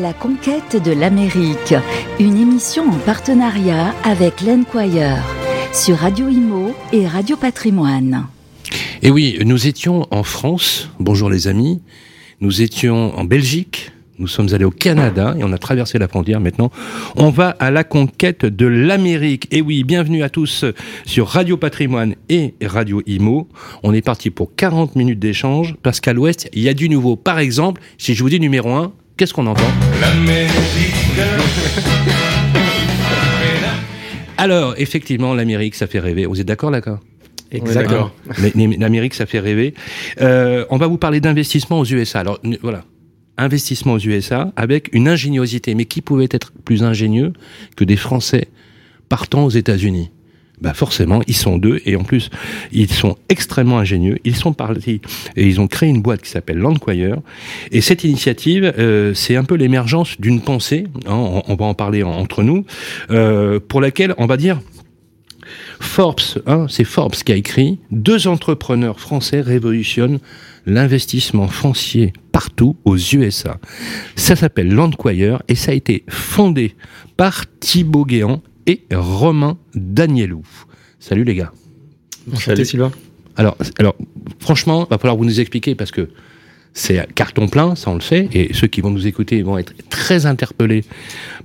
La conquête de l'Amérique, une émission en partenariat avec l'Enquire sur Radio Imo et Radio Patrimoine. Et oui, nous étions en France, bonjour les amis, nous étions en Belgique, nous sommes allés au Canada et on a traversé la frontière. Maintenant, on va à la conquête de l'Amérique. Et oui, bienvenue à tous sur Radio Patrimoine et Radio Imo. On est parti pour 40 minutes d'échange parce qu'à l'ouest, il y a du nouveau. Par exemple, si je vous dis numéro 1, qu'est-ce qu'on entend Alors, effectivement, l'Amérique, ça fait rêver. Vous êtes d'accord, d'accord Exactement. L'Amérique, ça fait rêver. Euh, on va vous parler d'investissement aux USA. Alors, voilà investissement aux USA avec une ingéniosité. Mais qui pouvait être plus ingénieux que des Français partant aux États-Unis? Bah forcément, ils sont deux et en plus, ils sont extrêmement ingénieux. Ils sont partis et ils ont créé une boîte qui s'appelle Landquire. Et cette initiative, euh, c'est un peu l'émergence d'une pensée. Hein, on, va en parler entre nous, euh, pour laquelle on va dire. Forbes, hein, c'est Forbes qui a écrit deux entrepreneurs français révolutionnent l'investissement foncier partout aux USA. Ça s'appelle Landquire et ça a été fondé par Thibaut Guéant et Romain Danielou. Salut les gars. Salut Sylvain. Alors, alors, franchement, va falloir vous nous expliquer parce que c'est carton plein, ça on le sait, et ceux qui vont nous écouter vont être très interpellés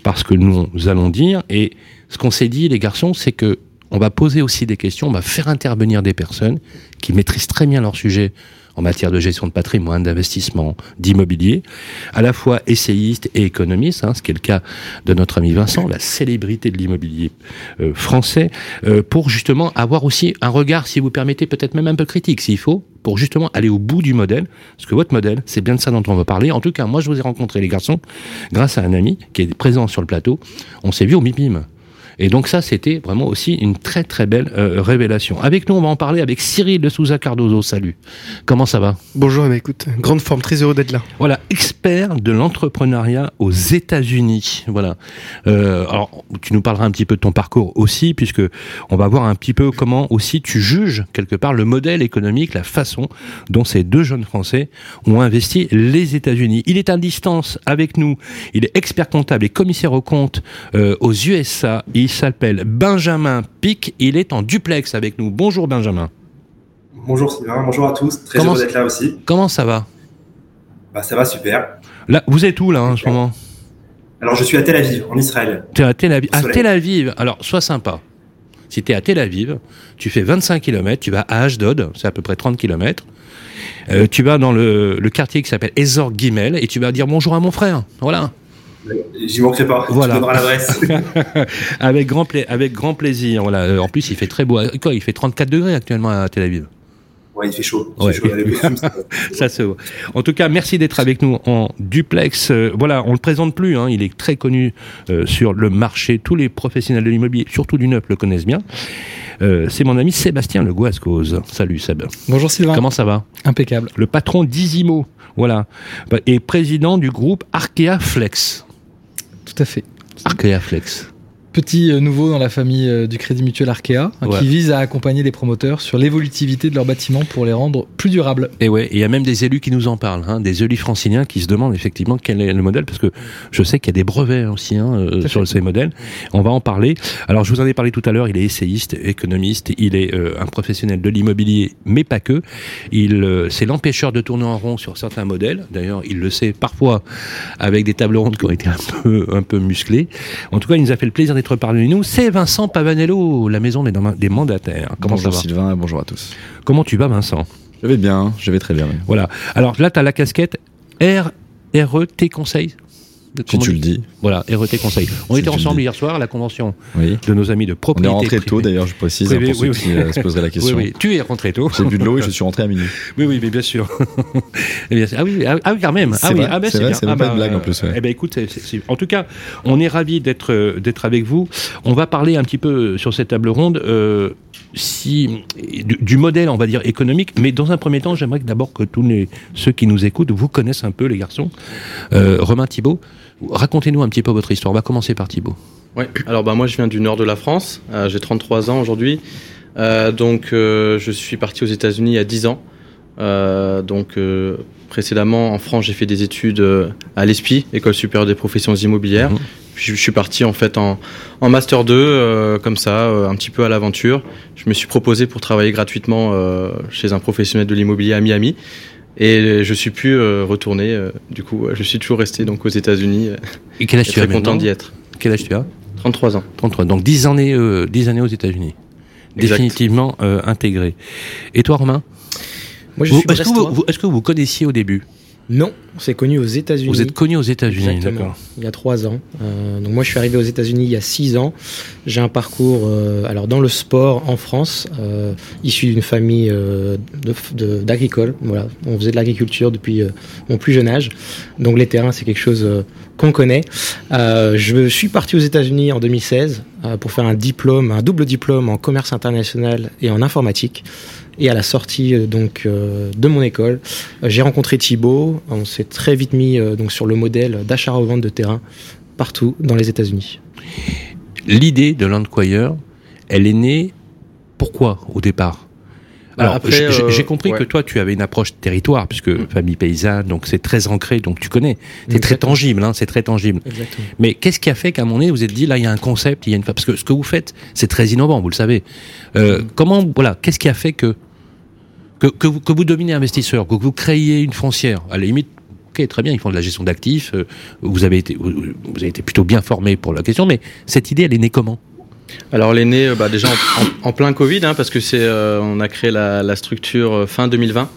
par ce que nous allons dire. Et ce qu'on s'est dit, les garçons, c'est que on va poser aussi des questions, on va faire intervenir des personnes qui maîtrisent très bien leur sujet en matière de gestion de patrimoine, d'investissement, d'immobilier, à la fois essayiste et économiste, hein, ce qui est le cas de notre ami Vincent, la célébrité de l'immobilier euh, français, euh, pour justement avoir aussi un regard, si vous permettez, peut-être même un peu critique s'il faut, pour justement aller au bout du modèle, parce que votre modèle, c'est bien de ça dont on va parler. En tout cas, moi, je vous ai rencontré, les garçons, grâce à un ami qui est présent sur le plateau. On s'est vu au MIPIM. Et donc ça, c'était vraiment aussi une très très belle euh, révélation. Avec nous, on va en parler avec Cyril de Souza Cardozo. Salut. Comment ça va? Bonjour, bah, écoute, grande forme, très heureux d'être là. Voilà, expert de l'entrepreneuriat aux États-Unis. Voilà. Euh, alors, tu nous parleras un petit peu de ton parcours aussi, puisque on va voir un petit peu comment aussi tu juges quelque part le modèle économique, la façon dont ces deux jeunes Français ont investi les États-Unis. Il est à distance avec nous. Il est expert comptable et commissaire aux comptes euh, aux USA. Il s'appelle Benjamin Pic. Il est en duplex avec nous. Bonjour Benjamin. Bonjour Sylvain, bonjour à tous. Très heureux d'être là aussi. Comment ça va? Bah, Ça va super. Là, vous êtes où là en ce moment? Alors je suis à Tel Aviv, en Israël. Tu es à Tel Aviv. À Tel Aviv, alors sois sympa. Si tu es à Tel Aviv, tu fais 25 km, tu vas à Ashdod, c'est à peu près 30 km. Euh, tu vas dans le, quartier qui s'appelle Ezor Gimel et tu vas dire bonjour à mon frère. Voilà. J'y manquerai pas. Voilà. Tu l'adresse. avec, grand avec grand plaisir. Voilà. Euh, en plus, il fait très beau. Quoi, il fait 34 degrés actuellement à Tel Aviv. Ouais, il fait chaud. ça se voit. En tout cas, merci d'être avec nous en duplex. Euh, voilà, on le présente plus. Hein, il est très connu euh, sur le marché. Tous les professionnels de l'immobilier, surtout du neuf, le connaissent bien. c'est mon ami Sébastien Le Guascose. Salut Seb. Bonjour Sylvain. Comment ça va? Impeccable. Le patron d'Isimo, voilà, et président du groupe Arkea Flex. Tout à fait. Arkea Flex petit euh, nouveau dans la famille euh, du Crédit Mutuel Arkea, hein, qui vise à accompagner les promoteurs sur l'évolutivité de leurs bâtiments pour les rendre plus durables. Et ouais, il y a même des élus qui nous en parlent, hein, des élus franciliens qui se demandent effectivement quel est le modèle, parce que je sais qu'il y a des brevets aussi hein, euh, sur ces modèles. On va en parler. Alors, je vous en ai parlé tout à l'heure. Il est essayiste, économiste. Il est un professionnel de l'immobilier, mais pas que. Il, c'est l'empêcheur de tourner en rond sur certains modèles. D'ailleurs, il le sait parfois avec des tables rondes qui ont été un peu, un peu musclées. En tout cas, il nous a fait le plaisir parmi nous, c'est Vincent Pavanello, la maison des, mandataires. Comment bonjour Sylvain, bonjour à tous. Comment tu vas Vincent? Je vais bien, je vais très bien. Voilà. Alors là, tu as la casquette R, RET Conseil si tu le dis. Voilà, RET Conseil. On était ensemble hier soir à la convention de nos amis de propriété. On est rentré tôt d'ailleurs, je précise, hein, pour ceux qui euh, se poseraient la question. Oui, Tu es rentré tôt. J'ai bu de l'eau et je suis rentré à minuit. Oui, oui, mais bien sûr. Eh ah, oui, ah, ah, oui, quand même. Ah oui, ah ben, c'est vrai, c'est ah, pas une bah, blague en plus. Eh ben écoute, en tout cas, on est ravis d'être euh, d'être avec vous. On va parler un petit peu sur cette table ronde. Euh, si, du, modèle, on va dire, économique. Mais dans un premier temps, j'aimerais d'abord que tous les, ceux qui nous écoutent vous connaissent un peu, les garçons. Euh, Romain Thibault, racontez-nous un petit peu votre histoire. On va commencer par Thibault. Oui, alors bah, moi je viens du nord de la France. Euh, j'ai 33 ans aujourd'hui. Euh, donc je suis parti aux États-Unis il y a 10 ans. donc précédemment en France, j'ai fait des études à l'ESPI, École supérieure des professions immobilières. Mhm. Je, suis parti en fait en, master 2, comme ça, un petit peu à l'aventure. Je me suis proposé pour travailler gratuitement chez un professionnel de l'immobilier à Miami. Et je suis plus retourné. du coup, je suis toujours resté donc aux États-Unis. Et quel âge tu as Très content d'y être. Quel âge tu as 33 ans. 33. Donc 10 années, euh, 10 années aux États-Unis. Définitivement euh, intégré. Et toi, Romain est-ce que vous connaissiez au début non, c'est connu aux États-Unis. Vous êtes connu aux États-Unis, d'accord. Il y a trois ans. Euh, donc moi, je suis arrivé aux États-Unis il y a six ans. J'ai un parcours, euh, alors dans le sport en France, euh, issu d'une famille d'agricole. Voilà, on faisait de l'agriculture depuis mon plus jeune âge. Donc les terrains, c'est quelque chose qu'on connaît. je suis parti aux États-Unis en 2016 pour faire un diplôme, un double diplôme en commerce international et en informatique. Et à la sortie euh, donc euh, de mon école, euh, j'ai rencontré Thibaut. On s'est très vite mis donc sur le modèle d'achat-revente de terrain partout dans les États-Unis. L'idée de Landquire, elle est née pourquoi au départ? Alors, j'ai euh, compris que toi, tu avais une approche territoire, puisque mm. famille paysanne, donc c'est très ancré, donc tu connais. C'est très tangible, hein, c'est très tangible. Exactement. Mais qu'est-ce qui a fait qu'à un moment donné, vous êtes dit, là, il y a un concept, il y a une... Parce que ce que vous faites, c'est très innovant, vous le savez. Euh, mm. Comment, voilà, qu'est-ce qui a fait que que, que, vous, que vous devenez investisseur, que vous créiez une foncière? À la limite, ok, très bien, ils font de la gestion d'actifs, euh, vous, avez été, vous avez été plutôt bien formé pour la question, mais cette idée, elle est née comment? Alors est née bah, déjà en, plein Covid, hein, parce que c'est, euh, a créé la, structure euh, fin 2020.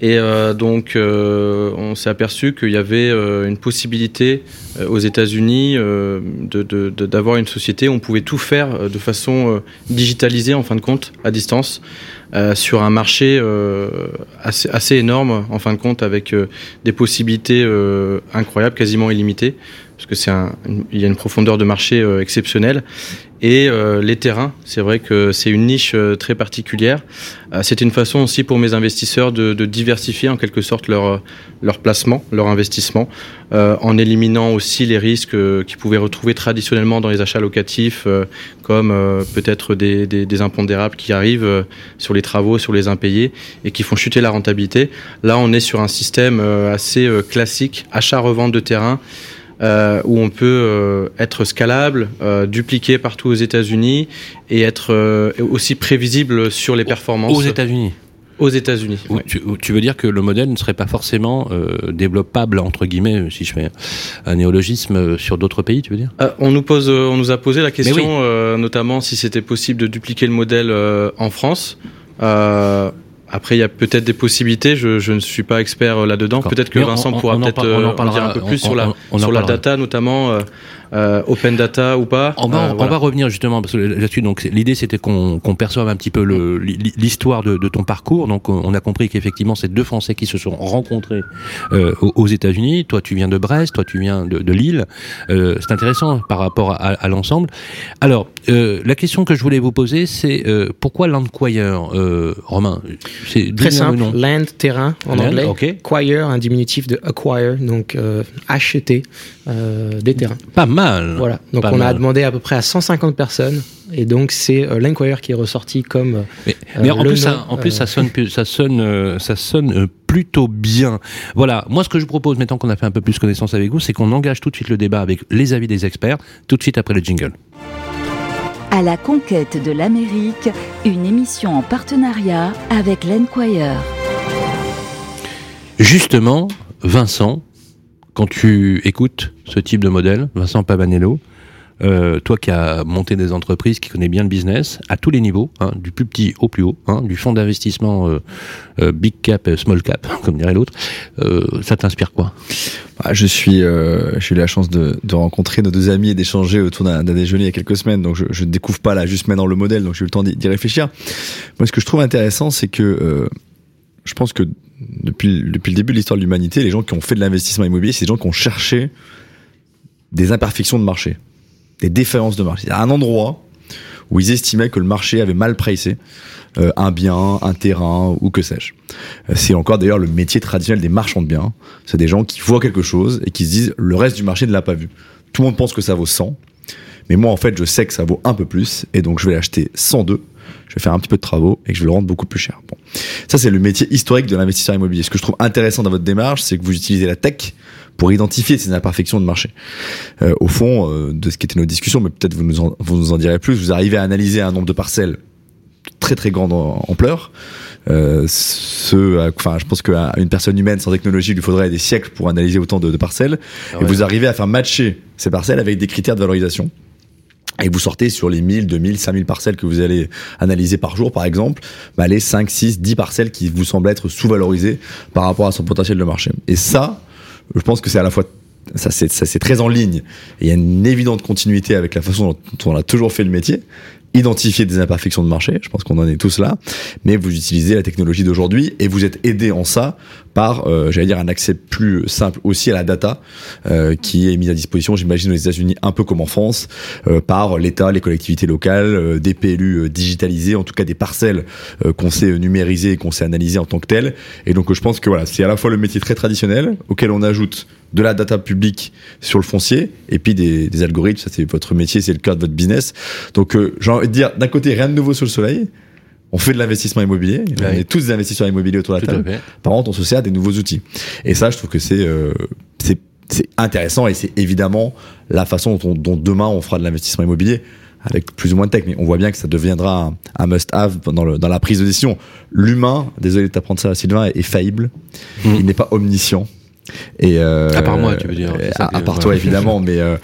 Et euh, donc, on s'est aperçu qu'il y avait une possibilité aux États-Unis d'avoir une société où on pouvait tout faire de façon digitalisée, en fin de compte, à distance, sur un marché assez, énorme, en fin de compte, avec des possibilités incroyables, quasiment illimitées parce que c'est il y a une profondeur de marché exceptionnelle et euh, les terrains, c'est vrai que c'est une niche euh, très particulière. Euh, c'est une façon aussi pour mes investisseurs de, de diversifier en quelque sorte leur, leur placement, leur investissement, en éliminant aussi les risques qu'ils pouvaient retrouver traditionnellement dans les achats locatifs, comme peut-être des, des, des, impondérables qui arrivent sur les travaux, sur les impayés, et qui font chuter la rentabilité. Là, on est sur un système assez classique, achat-revente de terrain. Euh, où on peut euh, être scalable, euh, dupliqué partout aux États-Unis et être aussi prévisible sur les performances. Aux États-Unis aux États-Unis. Tu, veux dire que le modèle ne serait pas forcément développable entre guillemets, si je fais un néologisme, sur d'autres pays, tu veux dire? On nous pose, on nous a posé la question, notamment si c'était possible de dupliquer le modèle en France. Après, il y a peut-être des possibilités. Je, je, ne suis pas expert là-dedans. Peut-être que Vincent pourra peut-être en, en, dire un peu plus sur la sur la data, notamment. Euh, euh, open data ou pas. On va, euh, on va revenir justement parce que là-dessus. Donc l'idée c'était qu'on perçoive un petit peu l'histoire de, de, ton parcours. Donc on a compris qu'effectivement c'est deux Français qui se sont rencontrés euh, aux États-Unis. Toi tu viens de Brest, toi tu viens de, de Lille. Euh, c'est intéressant par rapport à, à l'ensemble. Alors euh, la question que je voulais vous poser c'est pourquoi Landquire, Romain? C'est très simple. Land terrain en anglais. Okay. Quire un diminutif de acquire donc acheter des terrains. Pas mal voilà. Donc on a demandé à peu près à 150 personnes. Et donc c'est euh, l'Enquirer qui est ressorti comme. Euh, mais, en, plus, ça, en plus, ça sonne, ça sonne, euh, ça sonne plutôt bien. Voilà. Moi, ce que je vous propose, maintenant qu'on a fait un peu plus connaissance avec vous, c'est qu'on engage tout de suite le débat avec les avis des experts, tout de suite après le jingle. À la conquête de l'Amérique, une émission en partenariat avec l'Enquirer. Justement, Vincent, quand tu écoutes ce type de modèle, Vincent Pavanello, euh, toi qui as monté des entreprises, qui connais bien le business, à tous les niveaux, hein, du plus petit au plus haut, hein, du fonds d'investissement euh, euh, big cap, small cap, comme dirait l'autre, ça t'inspire quoi? Bah, Je suis, j'ai eu la chance de, de, rencontrer nos deux amis et d'échanger autour d'un déjeuner il y a quelques semaines, donc je, ne découvre pas là juste maintenant le modèle, donc j'ai eu le temps d'y réfléchir. Moi, ce que je trouve intéressant, c'est que je pense que depuis, depuis le début de l'histoire de l'humanité, les gens qui ont fait de l'investissement immobilier, c'est des gens qui ont cherché des imperfections de marché, des différences de marché. Un endroit où ils estimaient que le marché avait mal pricé euh, un bien, un terrain ou que sais-je. Euh, c'est encore d'ailleurs le métier traditionnel des marchands de biens. C'est des gens qui voient quelque chose et qui se disent le reste du marché ne l'a pas vu. Tout le monde pense que ça vaut 100, mais moi en fait je sais que ça vaut un peu plus et donc je vais l'acheter 102 je vais faire un petit peu de travaux et que je vais le rendre beaucoup plus cher. Bon. Ça, c'est le métier historique de l'investisseur immobilier. Ce que je trouve intéressant dans votre démarche, c'est que vous utilisez la tech pour identifier ces imperfections de marché. Euh, au fond, euh, de ce qui était nos discussions, mais peut-être vous nous en, vous nous en direz plus, vous arrivez à analyser un nombre de parcelles très très grande ampleur. Euh, ce, enfin, je pense qu'une personne humaine sans technologie, il lui faudrait des siècles pour analyser autant de, de parcelles. Ah et vous arrivez à faire matcher ces parcelles avec des critères de valorisation et vous sortez sur les 1000, 2000, 5000 parcelles que vous allez analyser par jour, par exemple, bah les 5, 6, 10 parcelles qui vous semblent être sous-valorisées par rapport à son potentiel de marché. Et ça, je pense que c'est à la fois ça c'est très en ligne. Et il y a une évidente continuité avec la façon dont on a toujours fait le métier identifier des imperfections de marché, je pense qu'on en est tous là, mais vous utilisez la technologie d'aujourd'hui et vous êtes aidé en ça par, euh, j'allais dire, un accès plus simple aussi à la data euh, qui est mise à disposition, j'imagine, aux États-Unis, un peu comme en France, euh, par l'État, les collectivités locales, des PLU digitalisés, en tout cas des parcelles qu'on sait numériser et qu'on sait analyser en tant que telles. Et donc, je pense que voilà, c'est à la fois le métier très traditionnel auquel on ajoute de la data publique sur le foncier et puis des, des algorithmes. Ça, c'est votre métier, c'est le cœur de votre business. Donc, euh, j'ai envie de dire, d'un côté, rien de nouveau sur le soleil. On fait de l'investissement immobilier. On est tous des investisseurs immobiliers autour de la table. Par contre, on se sert des nouveaux outils. Et ça, je trouve que c'est euh, c'est intéressant et c'est évidemment la façon dont, dont, demain on fera de l'investissement immobilier avec plus ou moins de tech, mais on voit bien que ça deviendra un, un must-have dans, le, dans la prise de décision. L'humain, désolé de t'apprendre ça, Sylvain, est, faillible. Mmh. Il n'est pas omniscient. Et euh, à part moi, tu veux dire. à, part toi, évidemment, mais, euh,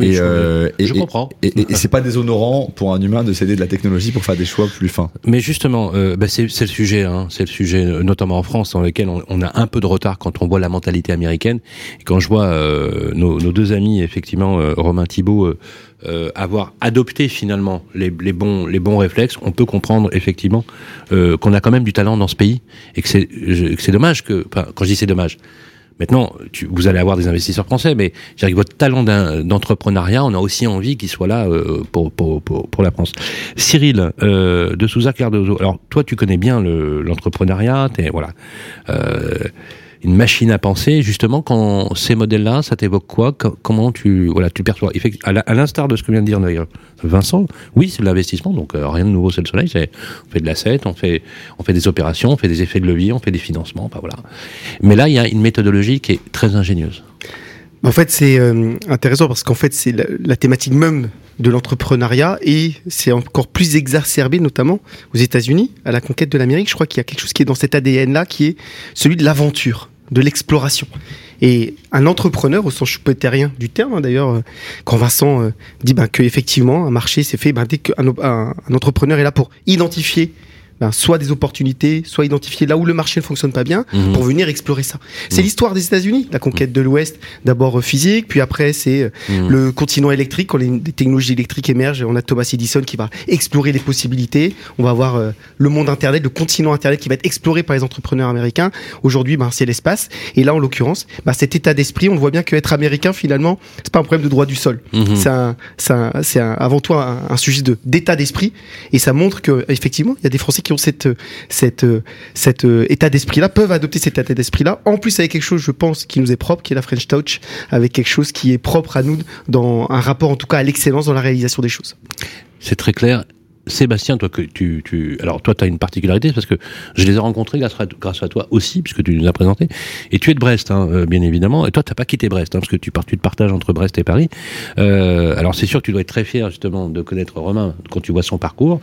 et, je, euh, je comprends. Et, et, c'est pas déshonorant pour un humain de céder de la technologie pour faire des choix plus fins. Mais justement, euh, bah c'est le sujet, hein, c'est le sujet, notamment en France, dans lequel on, on, a un peu de retard quand on voit la mentalité américaine. Et quand je vois euh, nos, nos, deux amis, effectivement, Romain Thibault. Euh, avoir adopté finalement les, les, bons les bons réflexes, on peut comprendre effectivement euh, qu'on a quand même du talent dans ce pays et que c'est dommage que enfin, quand je dis c'est dommage, Maintenant, vous allez avoir des investisseurs français, mais avec votre talent d'entrepreneuriat, on a aussi envie qu'il soit là euh, pour, la France. Cyril, euh, de Souza Cardozo, alors toi tu connais bien l'entrepreneuriat, le, voilà. Euh, une machine à penser. Justement, quand ces modèles-là, ça t'évoque quoi? Comment tu voilà, tu perçois? À l'instar de ce que vient de dire Vincent, oui, c'est de l'investissement, donc euh, rien de nouveau, c'est le soleil. On fait de l'asset, on fait, on fait des opérations, on fait des effets de levier, on fait des financements. Bah, voilà. Mais là, il y a une méthodologie qui est très ingénieuse. En fait, c'est euh, intéressant parce qu'en fait, c'est la, thématique même de l'entrepreneuriat et c'est encore plus exacerbé, notamment aux États-Unis, à la conquête de l'Amérique. Je crois qu'il y a quelque chose qui est dans cet ADN-là, qui est celui de l'aventure de l'exploration. Et un entrepreneur, au sens chupetérien du terme, hein, d'ailleurs, euh, quand Vincent euh, dit ben, que effectivement un marché s'est fait ben, dès qu'un un, un entrepreneur est là pour identifier ben, soit des opportunités, soit identifier là où le marché ne fonctionne pas bien mhm. pour venir explorer ça. C'est mhm. l'histoire des États-Unis, la conquête mhm. de l'Ouest, d'abord euh, physique, puis après c'est euh, le continent électrique, quand les, technologies électriques émergent, on a Thomas Edison qui va explorer les possibilités, on va avoir euh, le monde Internet, le continent Internet qui va être exploré par les entrepreneurs américains. Aujourd'hui, ben, c'est l'espace. Et là, en l'occurrence, ben, cet état d'esprit, on voit bien qu'être américain, finalement, c'est pas un problème de droit du sol. C'est c'est avant tout un, sujet de d'état d'esprit. Et ça montre que effectivement, il y a des Français qui cette, cette, cet euh, état d'esprit-là, peuvent adopter cet état d'esprit-là. En plus, avec quelque chose, je pense, qui nous est propre, qui est la French Touch, avec quelque chose qui est propre à nous dans un rapport, en tout cas, à l'excellence dans la réalisation des choses. C'est très clair. Sébastien, toi que tu, tu alors toi tu as une particularité parce que je les ai rencontrés grâce à, grâce à toi aussi puisque tu nous as présenté et tu es de Brest hein, euh, bien évidemment et toi t'as pas quitté Brest hein, parce que tu tu te partages entre Brest et Paris. Euh, alors c'est sûr que tu dois être très fier justement de connaître Romain quand tu vois son parcours.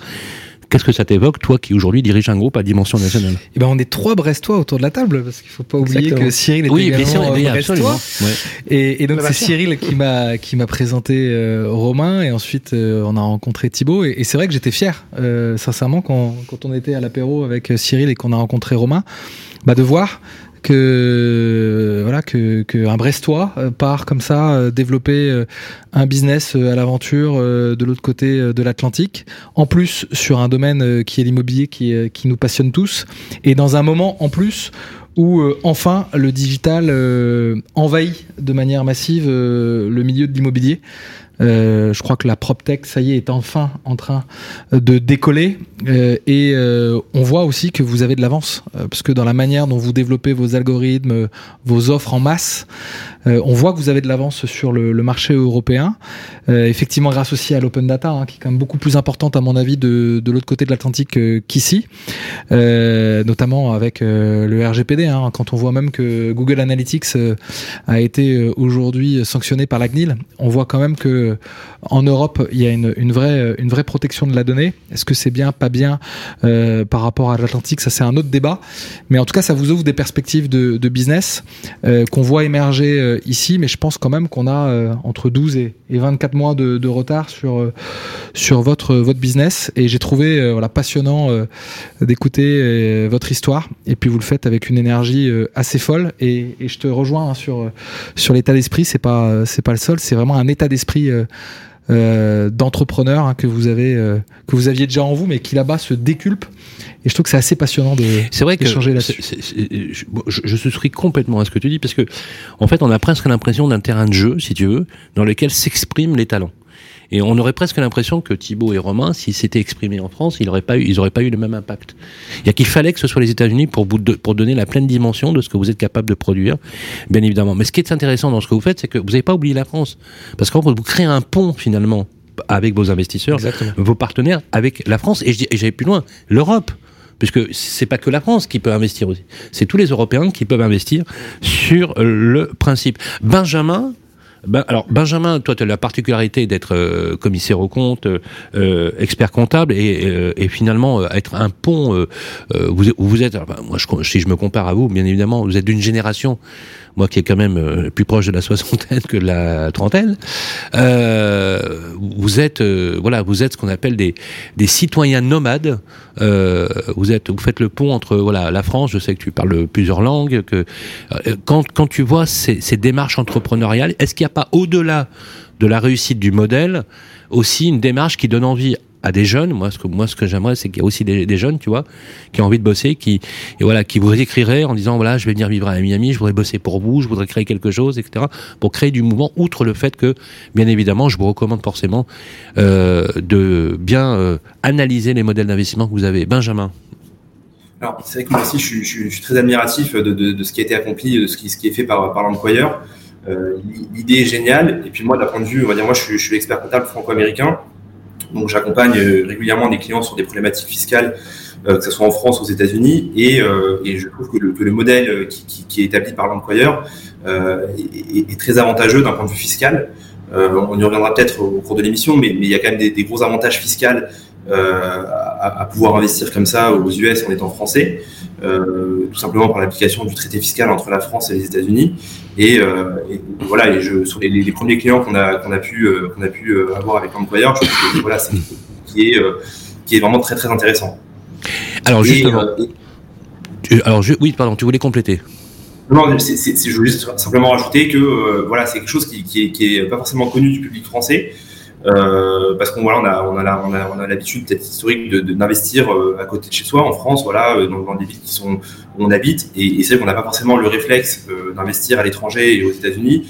Qu'est-ce que ça t'évoque, toi qui aujourd'hui dirige un groupe à dimension nationale? Eh ben, on est trois Brestois autour de la table, parce qu'il faut pas oublier que Cyril est oui, également euh, Brestois. Et, et, donc c'est Cyril qui m'a qui m'a présenté euh, Romain, et ensuite euh, on a rencontré Thibaut. Et, et c'est vrai que j'étais fier, euh, sincèrement, quand, quand on était à l'apéro avec Cyril et qu'on a rencontré Romain, bah, de voir que voilà que, que un Brestois euh, part comme ça euh, développer euh, un business à l'aventure de l'autre côté de l'Atlantique. En plus sur un domaine qui est l'immobilier qui, qui nous passionne tous. Et dans un moment en plus où enfin le digital envahit de manière massive le milieu de l'immobilier Euh, je crois que la PropTech, ça y est, est enfin en train de décoller. Euh, et euh, on voit aussi que vous avez de l'avance, parce que dans la manière dont vous développez vos algorithmes, vos offres en masse, on voit que vous avez de l'avance sur le, marché européen. effectivement, grâce aussi à l'open data, hein, qui est quand même beaucoup plus importante à mon avis de, de l'autre côté de l'Atlantique qu'ici, notamment avec le RGPD. Hein, quand on voit même que Google Analytics a été aujourd'hui sanctionné par la CNIL, on voit quand même que en Europe, il y a une, une, vraie, une vraie protection de la donnée. Est-ce que c'est bien, pas bien euh, par rapport à l'Atlantique? Ça, c'est un autre débat. Mais en tout cas, ça vous ouvre des perspectives de, de business euh, qu'on voit émerger euh, ici. Mais je pense quand même qu'on a euh, entre 12 et, et, 24 mois de, retard sur, euh, sur votre, votre business. Et j'ai trouvé passionnant d'écouter votre histoire. Et puis, vous le faites avec une énergie assez folle. Et, et je te rejoins hein, sur, sur l'état d'esprit. C'est pas, c'est pas le seul. C'est vraiment un état d'esprit euh, d'entrepreneurs hein, que vous avez euh, que vous aviez déjà en vous, mais qui là-bas se déculpent. Et je trouve que c'est assez passionnant de c'est vrai que là-dessus. Je, je, souscris complètement à ce que tu dis parce que en fait, on a presque l'impression d'un terrain de jeu, si tu veux, dans lequel s'expriment les talents. Et on aurait presque l'impression que Thibault et Romain, s'ils s'étaient exprimés en France, ils n'auraient pas eu, ils auraient pas eu le même impact. Il y a qu'il fallait que ce soit les États-Unis pour donner la pleine dimension de ce que vous êtes capable de produire, bien évidemment. Mais ce qui est intéressant dans ce que vous faites, c'est que vous n'avez pas oublié la France, parce qu'en vous créez un pont finalement avec vos investisseurs, vos partenaires, avec la France, et j'allais plus loin, l'Europe puisque c'est pas que la France qui peut investir aussi, c'est tous les Européens qui peuvent investir sur le principe. Benjamin, ben, alors Benjamin, toi tu as la particularité d'être euh, commissaire au compte, euh, expert comptable et, euh, finalement être un pont. vous, vous êtes, moi je, si je me compare à vous, bien évidemment, vous êtes d'une génération moi qui est quand même euh, plus proche de la soixantaine que de la trentaine, euh, vous êtes euh, voilà, vous êtes ce qu'on appelle des, des citoyens nomades. Vous êtes, vous faites le pont entre voilà la France. Je sais que tu parles plusieurs langues. Que quand quand tu vois ces démarches entrepreneuriales, est-ce qu'il n'y a pas au-delà de la réussite du modèle aussi une démarche qui donne envie à des jeunes. Moi, ce que moi, ce que j'aimerais, c'est qu'il y a aussi des, jeunes, tu vois, qui ont envie de bosser, qui et voilà, qui vous écriraient en disant voilà, je vais venir vivre à Miami, je voudrais bosser pour vous, je voudrais créer quelque chose, etc. Pour créer du mouvement. Outre le fait que, bien évidemment, je vous recommande forcément euh, de bien euh, analyser les modèles d'investissement que vous avez. Benjamin. Alors, c'est vrai que moi aussi, je suis, très admiratif de, ce qui a été accompli, de ce qui, est fait par, par l'employeur. Euh, L'idée est géniale. Et puis moi, d'un point de vue, on va dire, moi, je je suis l'expert comptable franco-américain. Donc j'accompagne euh, régulièrement des clients sur des problématiques fiscales, euh, que ce soit en France ou aux États-Unis, et, euh, et, je trouve que le, que le modèle qui, qui, qui, est établi par l'employeur est, est, très avantageux d'un point de vue fiscal. on y reviendra peut-être au cours de l'émission, mais, mais, il y a quand même des, des gros avantages fiscaux à, à, pouvoir investir comme ça aux US en étant français, tout simplement par l'application du traité fiscal entre la France et les États-Unis. Et, euh, et, voilà, et je, sur les, les, premiers clients qu'on a, qu'on a pu, euh, qu'on a pu euh, avoir avec l'employeur, je trouve que voilà, c'est qui est, qui est vraiment très très intéressant. Alors justement, et, alors je, oui, pardon, tu voulais compléter. Non, c'est, c'est, je juste simplement rajouter que euh, voilà, c'est quelque chose qui, qui, est, qui est pas forcément connu du public français. Euh, parce qu'on voilà, on a, on a, on a, l'habitude peut-être historique de, d'investir euh, à côté de chez soi, en France, voilà, euh, dans, dans villes qui sont où on habite, et, c'est vrai qu'on n'a pas forcément le réflexe d'investir à l'étranger et aux États-Unis.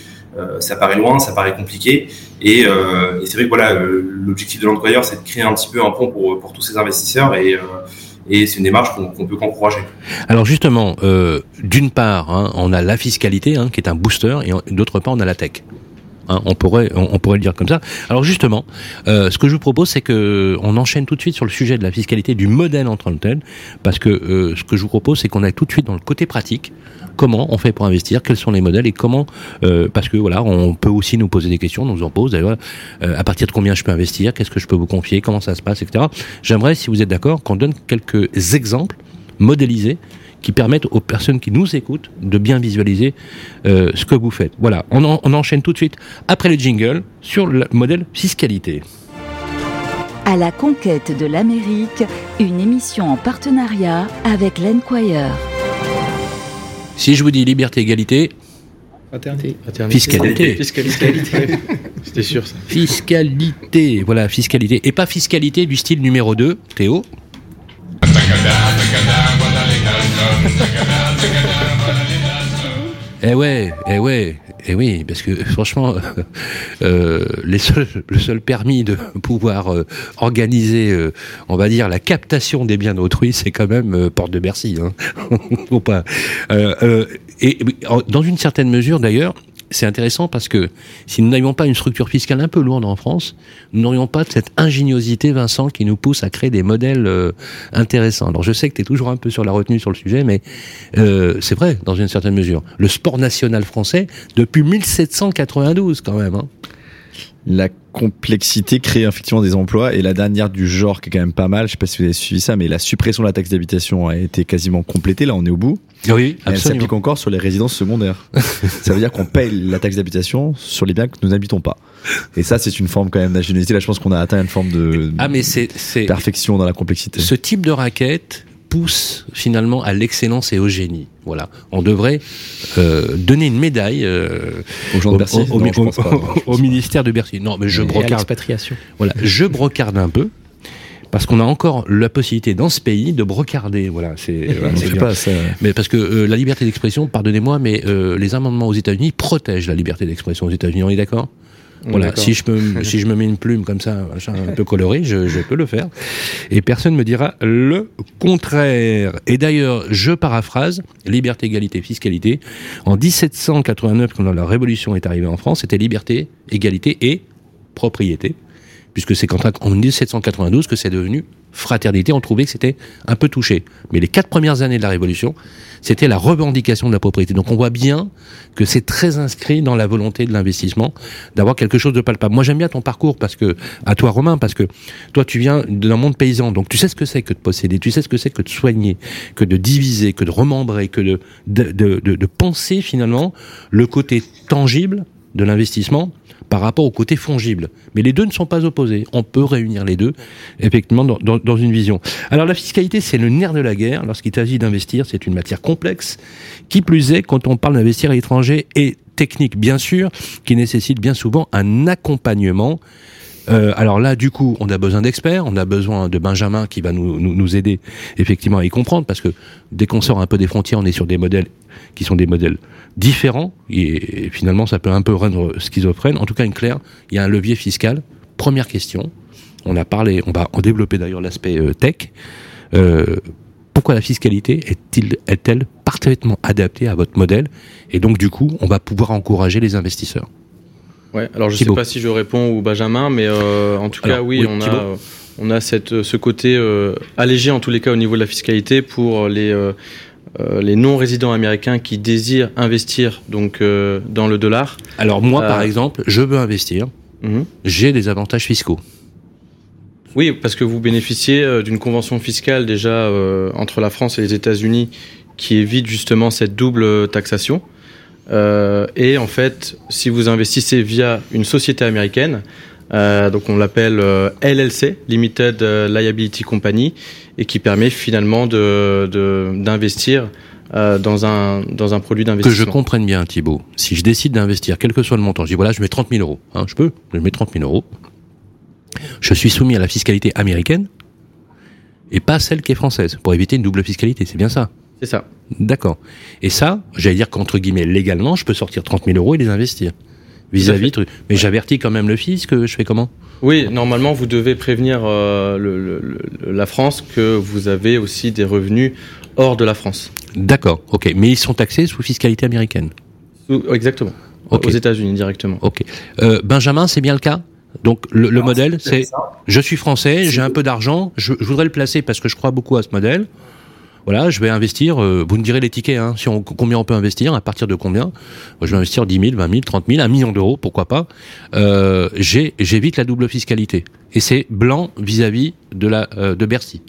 Ça paraît loin, ça paraît compliqué, et, c'est vrai que voilà, l'objectif de l'employeur, c'est de créer un petit peu un pont pour, pour tous ces investisseurs, et et c'est une démarche qu'on qu peut qu'encourager. Alors justement, d'une part, hein, on a la fiscalité hein, qui est un booster, et d'autre part, on a la tech. Hein, on pourrait le dire comme ça. Alors justement, euh, ce que je vous propose, c'est que on enchaîne tout de suite sur le sujet de la fiscalité du modèle en tant que tel, parce que euh, ce que je vous propose, c'est qu'on aille tout de suite dans le côté pratique. Comment on fait pour investir? Quels sont les modèles? Et comment euh, Parce que voilà, on peut aussi nous poser des questions, on nous en pose d'ailleurs. Euh, à partir de combien je peux investir? Qu'est-ce que je peux vous confier? Comment ça se passe, etc. J'aimerais, si vous êtes d'accord, qu'on donne quelques exemples modélisés qui permettent aux personnes qui nous écoutent de bien visualiser euh, ce que vous faites. Voilà, on, en, on enchaîne tout de suite après le jingle sur le modèle fiscalité. À la conquête de l'Amérique, une émission en partenariat avec l'Enquire. Si je vous dis liberté, égalité, Fraternité. Fiscalité. Fiscalité. C'était sûr ça. Fiscalité. Voilà, fiscalité. Et pas fiscalité du style numéro 2, Théo. Eh ouais, eh ouais. Et oui, parce que franchement, euh, le seul permis de pouvoir euh, organiser, euh, on va dire, la captation des biens d'autrui, c'est quand même Porte de Bercy. Hein. pas. et dans une certaine mesure, d'ailleurs, c'est intéressant parce que si nous n'avions pas une structure fiscale un peu lourde en France, nous n'aurions pas cette ingéniosité, Vincent, qui nous pousse à créer des modèles euh, intéressants. Alors je sais que tu es toujours un peu sur la retenue sur le sujet, mais euh, c'est vrai, dans une certaine mesure. Le sport national français, depuis 1792 quand même. Hein la complexité crée effectivement des emplois et la dernière du genre qui est quand même pas mal, je sais pas si vous avez suivi ça, mais la suppression de la taxe d'habitation a été quasiment complétée, là on est au bout. Oui, elle s'applique encore sur les résidences secondaires. ça veut dire qu'on paye la taxe d'habitation sur les biens que nous n'habitons pas. Et ça c'est une forme quand même d'ingéniosité, là je pense qu'on a atteint une forme de ah, mais c'est, perfection dans la complexité. Ce type de raquette pousse finalement à l'excellence et au génie. Voilà, on devrait euh, donner une médaille euh, aux gens de Bercy, au, ministère de Bercy. Non, mais je brocarde. Voilà, je brocarde un peu parce qu'on a encore la possibilité dans ce pays de brocarder. Voilà, c'est pas ça. Mais parce que euh, la liberté d'expression, pardonnez-moi, mais les amendements aux États-Unis protègent la liberté d'expression aux États-Unis. On est d'accord? Voilà, si je, me, si je me mets une plume comme ça, un peu colorée, je, je, peux le faire. Et personne ne me dira le contraire. Et d'ailleurs, je paraphrase, liberté, égalité, fiscalité. En 1789, quand la Révolution est arrivée en France, c'était liberté, égalité et propriété. Puisque c'est en 1792 que c'est devenu fraternité, on trouvait que c'était un peu touché. Mais les quatre premières années de la Révolution, c'était la revendication de la propriété. Donc on voit bien que c'est très inscrit dans la volonté de l'investissement d'avoir quelque chose de palpable. Moi j'aime bien ton parcours parce que à toi Romain parce que toi tu viens d'un monde paysan donc tu sais ce que c'est que de posséder, tu sais ce que c'est que de soigner, que de diviser, que de remembrer, que de de, de, de penser finalement le côté tangible de l'investissement par rapport au côté fongible. Mais les deux ne sont pas opposés. On peut réunir les deux, effectivement, dans, une vision. Alors la fiscalité, c'est le nerf de la guerre. Lorsqu'il s'agit d'investir, c'est une matière complexe. Qui plus est, quand on parle d'investir à l'étranger, et technique, bien sûr, qui nécessite bien souvent un accompagnement euh, alors là, du coup, on a besoin d'experts, on a besoin de Benjamin qui va nous, aider effectivement à y comprendre, parce que dès qu'on sort un peu des frontières, on est sur des modèles qui sont des modèles différents, et, finalement ça peut un peu rendre schizophrène. En tout cas, une claire, il y a un levier fiscal. Première question, on a parlé, on va en développer d'ailleurs l'aspect euh, tech. Euh, pourquoi la fiscalité est-elle parfaitement adaptée à votre modèle? Et donc du coup, on va pouvoir encourager les investisseurs. Ouais, alors je ne sais pas si je réponds ou Benjamin, mais euh, en tout cas, oui, on, a, on a cette, ce côté allégé en tous les cas au niveau de la fiscalité pour les euh, les non-résidents américains qui désirent investir donc euh, dans le dollar. Alors moi, par euh, exemple, je veux investir. Mhm. J'ai des avantages fiscaux. Oui, parce que vous bénéficiez d'une convention fiscale déjà entre la France et les États-Unis qui évite justement cette double taxation. Et en fait, si vous investissez via une société américaine, euh, donc on l'appelle euh, LLC, Limited euh, Liability Company, et qui permet finalement d'investir de, dans, un, dans un produit d'investissement. Que je comprenne bien, Thibault. Si je décide d'investir, quel que soit le montant, je dis voilà, je mets 30 000 euros. Hein, je peux, je mets 30 000 euros. Je suis soumis à la fiscalité américaine et pas celle qui est française, pour éviter une double fiscalité. C'est bien ça C'est ça. D'accord. Et ça, j'allais dire qu'entre guillemets, légalement, je peux sortir 30 000 euros et les investir vis-à-vis -vis Mais j'avertis quand même le fisc, je fais comment? Oui, normalement, vous devez prévenir euh, le, la France que vous avez aussi des revenus hors de la France. D'accord, ok. Mais ils sont taxés sous fiscalité américaine Exactement. Aux États-Unis directement. Ok. Euh, Benjamin, c'est bien le cas? Donc le, modèle, c'est je suis français, j'ai un peu d'argent, je, je, voudrais le placer parce que je crois beaucoup à ce modèle voilà, je vais investir, euh, vous me direz les tickets, hein, si combien on peut investir, à partir de combien? Je vais investir 10 000, 20 000, 30 000, 1 million d'euros, pourquoi pas euh, J'évite la double fiscalité. Et c'est blanc vis-à-vis de, euh, de Bercy.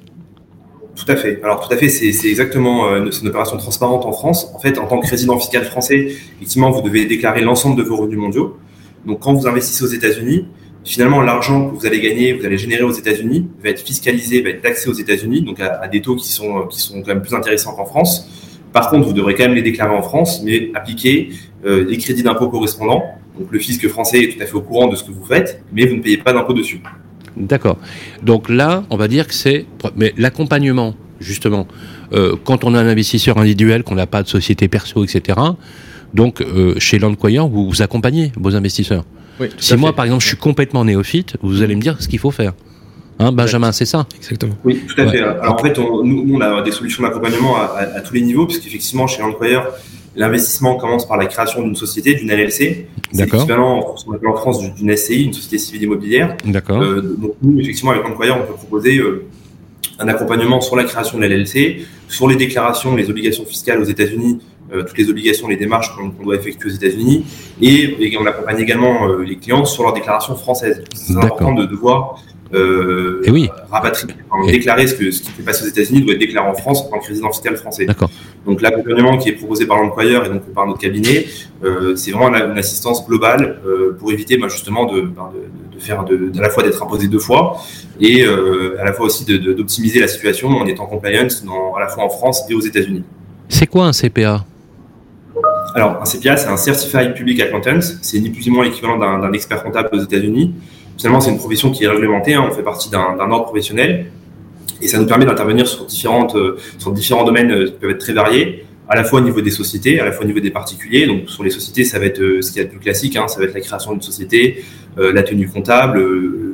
Tout à fait. Alors tout à fait, c'est exactement une opération transparente en France. En fait, en tant que résident fiscal français, effectivement, vous devez déclarer l'ensemble de vos revenus mondiaux. Donc quand vous investissez aux États-Unis, finalement, l'argent que vous allez gagner, vous allez générer aux États-Unis, va être fiscalisé, va être taxé aux États-Unis, donc à, des taux qui sont, qui sont quand même plus intéressants qu'en France. Par contre, vous devrez quand même les déclarer en France, mais appliquer euh, les crédits d'impôt correspondants. Donc le fisc français est tout à fait au courant de ce que vous faites, mais vous ne payez pas d'impôt dessus. D'accord. Donc là, on va dire que c'est... Mais l'accompagnement, justement, euh, quand on a un investisseur individuel, qu'on n'a pas de société perso, etc., Donc, euh, chez Landquire, vous, vous accompagnez vos investisseurs. Si moi, par exemple, je suis complètement néophyte, vous allez me dire ce qu'il faut faire. Hein, Benjamin, c'est ça Exactement. Oui, tout à fait. Alors, en fait, nous, on a des solutions d'accompagnement à, tous les niveaux, puisqu'effectivement, chez Landquire, l'investissement commence par la création d'une société, d'une LLC. C'est l'équivalent en France d'une SCI, une société civile immobilière. D'accord. Euh, donc, nous, effectivement, avec Landquire, on peut proposer euh, un accompagnement sur la création de la LLC, sur les déclarations, les obligations fiscales aux États-Unis toutes les obligations, les démarches qu'on doit effectuer aux États-Unis, et, on accompagne également euh, les clients sur leurs déclarations françaises. C'est important de devoir euh, et oui. rapatrier, déclarer ce, que, ce qui fait passer aux États-Unis doit être déclaré en France en tant que résident fiscal français. D'accord. Donc l'accompagnement qui est proposé par l'employeur et donc par notre cabinet, euh, c'est vraiment une, assistance globale euh, pour éviter bah, justement de, bah, de, de, faire de, à la fois d'être imposé deux fois et euh, à la fois aussi d'optimiser la situation en étant compliance dans, à la fois en France et aux États-Unis. C'est quoi un CPA alors, un CPA, c'est un Certified Public Accountant. C'est ni plus ni moins l'équivalent d'un expert comptable aux États-Unis. Finalement, c'est une profession qui est réglementée. Hein. on fait partie d'un ordre professionnel. Et ça nous permet d'intervenir sur, euh, sur différents domaines euh, qui peuvent être très variés, à la fois au niveau des sociétés, à la fois au niveau des particuliers. Donc, sur les sociétés, ça va être euh, ce qui est le plus classique. Hein. ça va être la création d'une société, la tenue comptable,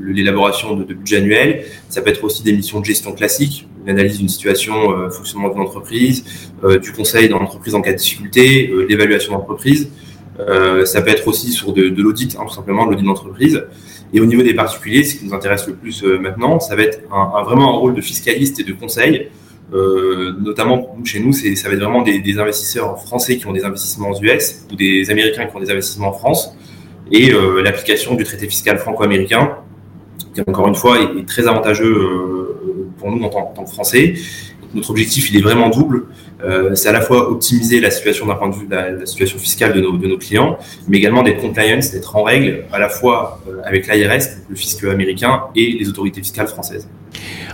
l'élaboration de, de budget annuel. Ça peut être aussi des missions de gestion classiques, l'analyse d'une situation, euh, fonctionnement d'une entreprise, euh, du conseil dans l'entreprise en cas de difficulté, euh, l'évaluation d'entreprise. ça peut être aussi sur de, l'audit, hein, tout simplement, de l'audit d'entreprise. Et au niveau des particuliers, ce qui nous intéresse le plus maintenant, ça va être un, vraiment un rôle de fiscaliste et de conseil. notamment chez nous, ça va être vraiment des, investisseurs français qui ont des investissements aux US ou des Américains qui ont des investissements en France et l'application du traité fiscal franco-américain qui encore une fois est, très avantageux pour nous en tant, que Français. Notre objectif, il est vraiment double. Euh, c'est à la fois optimiser la situation d'un point de vue de la, situation fiscale de nos, de nos, clients, mais également d'être compliance, d'être en règle à la fois euh, avec l'IRS, le fisc américain, et les autorités fiscales françaises.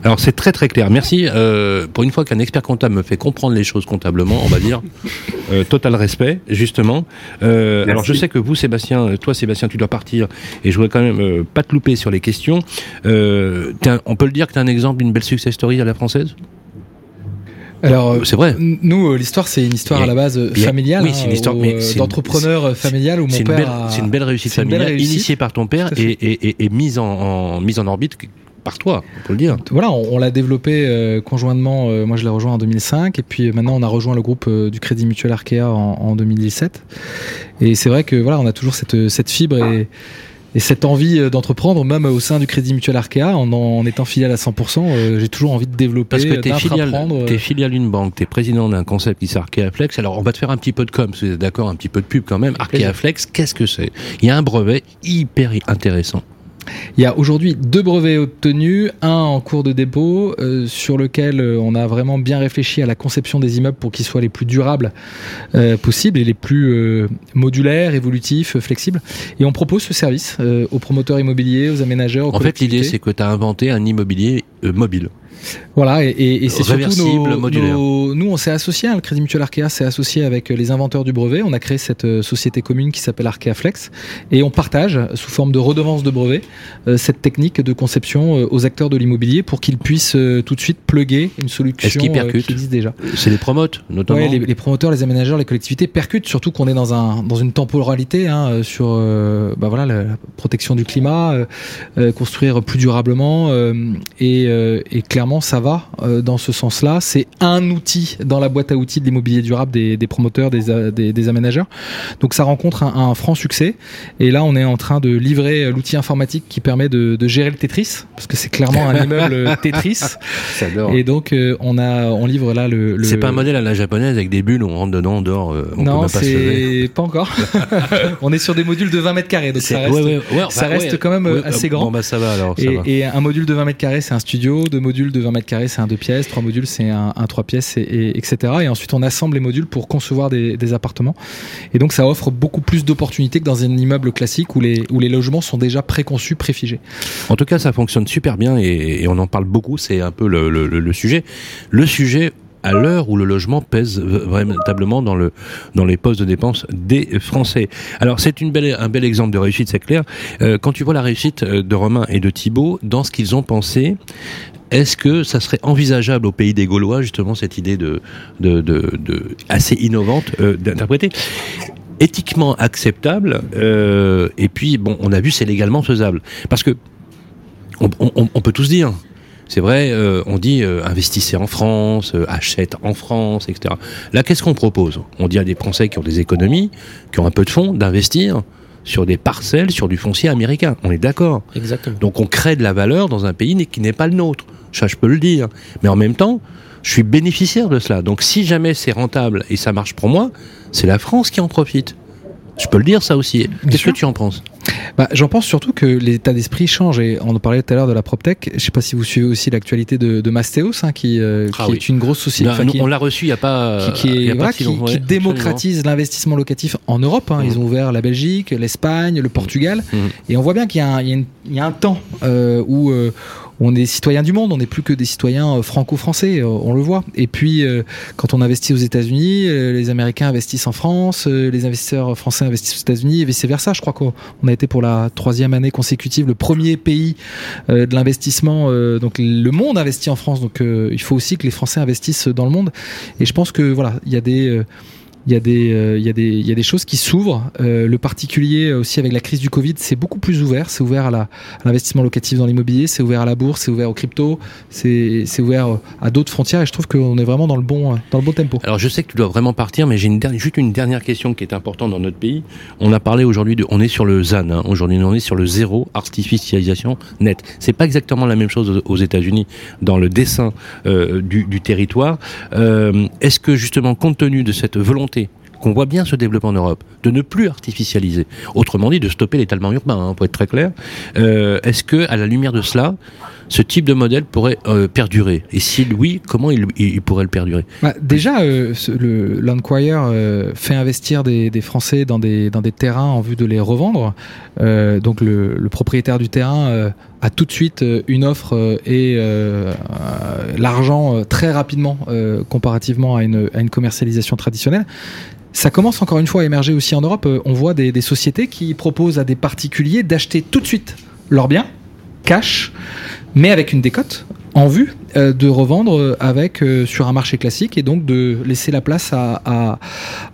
Alors c'est très très clair. Merci. Euh, pour une fois qu'un expert comptable me fait comprendre les choses comptablement, on va dire euh, total respect justement. Alors je sais que vous Sébastien, toi Sébastien, tu dois partir et je voudrais quand même pas te louper sur les questions. On peut le dire que tu as un exemple d'une belle success story à la française? Alors, c'est vrai. Nous, l'histoire, c'est une histoire à la base familiale. Oui, c'est une histoire d'entrepreneur familial où mon père. C'est une belle réussite familiale, initiée par ton père et, et, et, et, mise en, en, mise en orbite par toi, on peut le dire. Voilà, on, l'a développé euh, conjointement. Euh, moi, je l'ai rejoint en 2005, et puis euh, maintenant, on a rejoint le groupe du Crédit Mutuel Arkea en, 2017. Et c'est vrai que voilà, on a toujours cette, cette fibre et, et cette envie d'entreprendre, même au sein du Crédit Mutuel Arkea, en, en étant filiale à 100%, j'ai toujours envie de développer, Parce que t'es filiale, filiale d'une banque, t'es président d'un concept qui s'appelle Arkea Flex. Alors, on va te faire un petit peu de com, si vous êtes d'accord, un petit peu de pub quand même. Arkea Flex, qu'est-ce que c'est? Il y a un brevet hyper intéressant il y a aujourd'hui deux brevets obtenus, un en cours de dépôt euh, sur lequel euh, on a vraiment bien réfléchi à la conception des immeubles pour qu'ils soient les plus durables euh, possibles et les plus modulaires, évolutifs, flexibles. Et on propose ce service aux promoteurs immobiliers, aux aménageurs. Aux en fait, l'idée c'est que tu as inventé un immobilier mobile. Voilà, et, c'est surtout nos, nous, on s'est associé, hein, le Crédit Mutuel Arkea s'est associé avec les inventeurs du brevet. On a créé cette euh, société commune qui s'appelle Arkea Flex, et on partage sous forme de redevance de brevet euh, cette technique de conception euh, aux acteurs de l'immobilier pour qu'ils puissent tout de suite plugger une solution qui existe déjà. C'est les promotes, notamment. les, les, promoteurs, les aménageurs, les collectivités percutent, surtout qu'on est dans un dans une temporalité hein, sur bah voilà la, protection du climat, construire plus durablement et, et clairement ça va euh, dans ce sens-là. C'est un outil dans la boîte à outils de l'immobilier durable des, promoteurs, euh, des, des, aménageurs. Donc ça rencontre un, franc succès. Et là, on est en train de livrer euh, l'outil informatique qui permet de, gérer le Tetris, parce que c'est clairement un immeuble Tetris. Et donc on a, on livre là le. C'est pas un modèle à la japonaise avec des bulles, on rentre dedans, on dort. On non, c'est pas, encore. on est sur des modules de 20 mètres carrés, donc ça reste, ça reste quand même assez grand. Bon bah ça va alors. et, un module de 20 mètres carrés, c'est un studio. De modules de 20 mètres carrés, c'est un deux pièces, trois modules, c'est un, un, trois pièces, et, etc. Et ensuite, on assemble les modules pour concevoir des, appartements. Et donc, ça offre beaucoup plus d'opportunités que dans un immeuble classique où les, logements sont déjà préconçus, préfigés. En tout cas, ça fonctionne super bien et, on en parle beaucoup. C'est un peu le sujet. Le sujet à l'heure où le logement pèse véritablement dans le dans les postes de dépenses des Français. Alors c'est un bel exemple de réussite, c'est clair. Euh, quand tu vois la réussite euh, de Romain et de Thibault dans ce qu'ils ont pensé, est-ce que ça serait envisageable au pays des Gaulois justement cette idée de, assez innovante euh, d'interpréter? Éthiquement acceptable. Et puis, bon, on a vu, c'est légalement faisable. Parce que on, on, on peut tous dire, c'est vrai, euh, on dit euh, investissez en France, euh, achète en France, etc. Là, qu'est-ce qu'on propose? On dit à des Français qui ont des économies, qui ont un peu de fonds, d'investir sur des parcelles, sur du foncier américain. On est d'accord. Exactement. Donc on crée de la valeur dans un pays qui n'est pas le nôtre. Ça, je peux le dire. Mais en même temps, je suis bénéficiaire de cela. Donc si jamais c'est rentable et ça marche pour moi, c'est la France qui en profite. Je peux le dire ça aussi. Qu'est-ce que tu en penses? Bah, J'en pense surtout que l'état d'esprit change. Et on en parlait tout à l'heure de la PropTech. Je ne sais pas si vous suivez aussi l'actualité de, de Mastéos, hein, qui, euh, ah qui est une grosse société. on l'a reçu il n'y a pas. Qui, qui, démocratise l'investissement locatif en Europe. Hein. Ils mmh. ont ouvert la Belgique, l'Espagne, le Portugal. Mmh. Et on voit bien qu'il y, y, a un temps euh, où, euh, on est citoyen du monde, on n'est plus que des citoyens franco-français, on le voit. Et puis, quand on investit aux États-Unis, les Américains investissent en France, les investisseurs français investissent aux États-Unis et vice versa. Je crois qu'on a été pour la troisième année consécutive le premier pays de l'investissement. donc, le monde investit en France, donc il faut aussi que les Français investissent dans le monde. Et je pense que voilà, il y a des il y a des, euh, y y a des choses qui s'ouvrent. Euh, le particulier aussi avec la crise du Covid, c'est beaucoup plus ouvert. C'est ouvert à l'investissement locatif dans l'immobilier, c'est ouvert à la bourse, c'est ouvert au crypto, c'est ouvert à d'autres frontières. Et je trouve qu'on est vraiment dans le bon, dans le bon tempo. Alors je sais que tu dois vraiment partir, mais j'ai juste une dernière question qui est importante dans notre pays. On a parlé aujourd'hui de, on est sur le ZAN. Hein. Aujourd'hui, on est sur le zéro artificialisation net. C'est pas exactement la même chose aux États-Unis dans le dessin euh, du, du, territoire. Euh, Est-ce que justement, compte tenu de cette volonté qu'on voit bien se développer en Europe, de ne plus artificialiser. Autrement dit, de stopper l'étalement urbain, hein, pour être très clair. Euh, est-ce que, à la lumière de cela, ce type de modèle pourrait euh, perdurer? Et si oui, comment il, pourrait le perdurer? Bah, Déjà, euh, le Landquire fait investir des, Français dans des, terrains en vue de les revendre. donc le, propriétaire du terrain a tout de suite une offre et l'argent très rapidement comparativement à une, à une commercialisation traditionnelle. Ça commence encore une fois à émerger aussi en Europe. Euh, on voit des, sociétés qui proposent à des particuliers d'acheter tout de suite leurs biens, cash, mais avec une décote en vue euh, de revendre avec euh, sur un marché classique et donc de laisser la place à,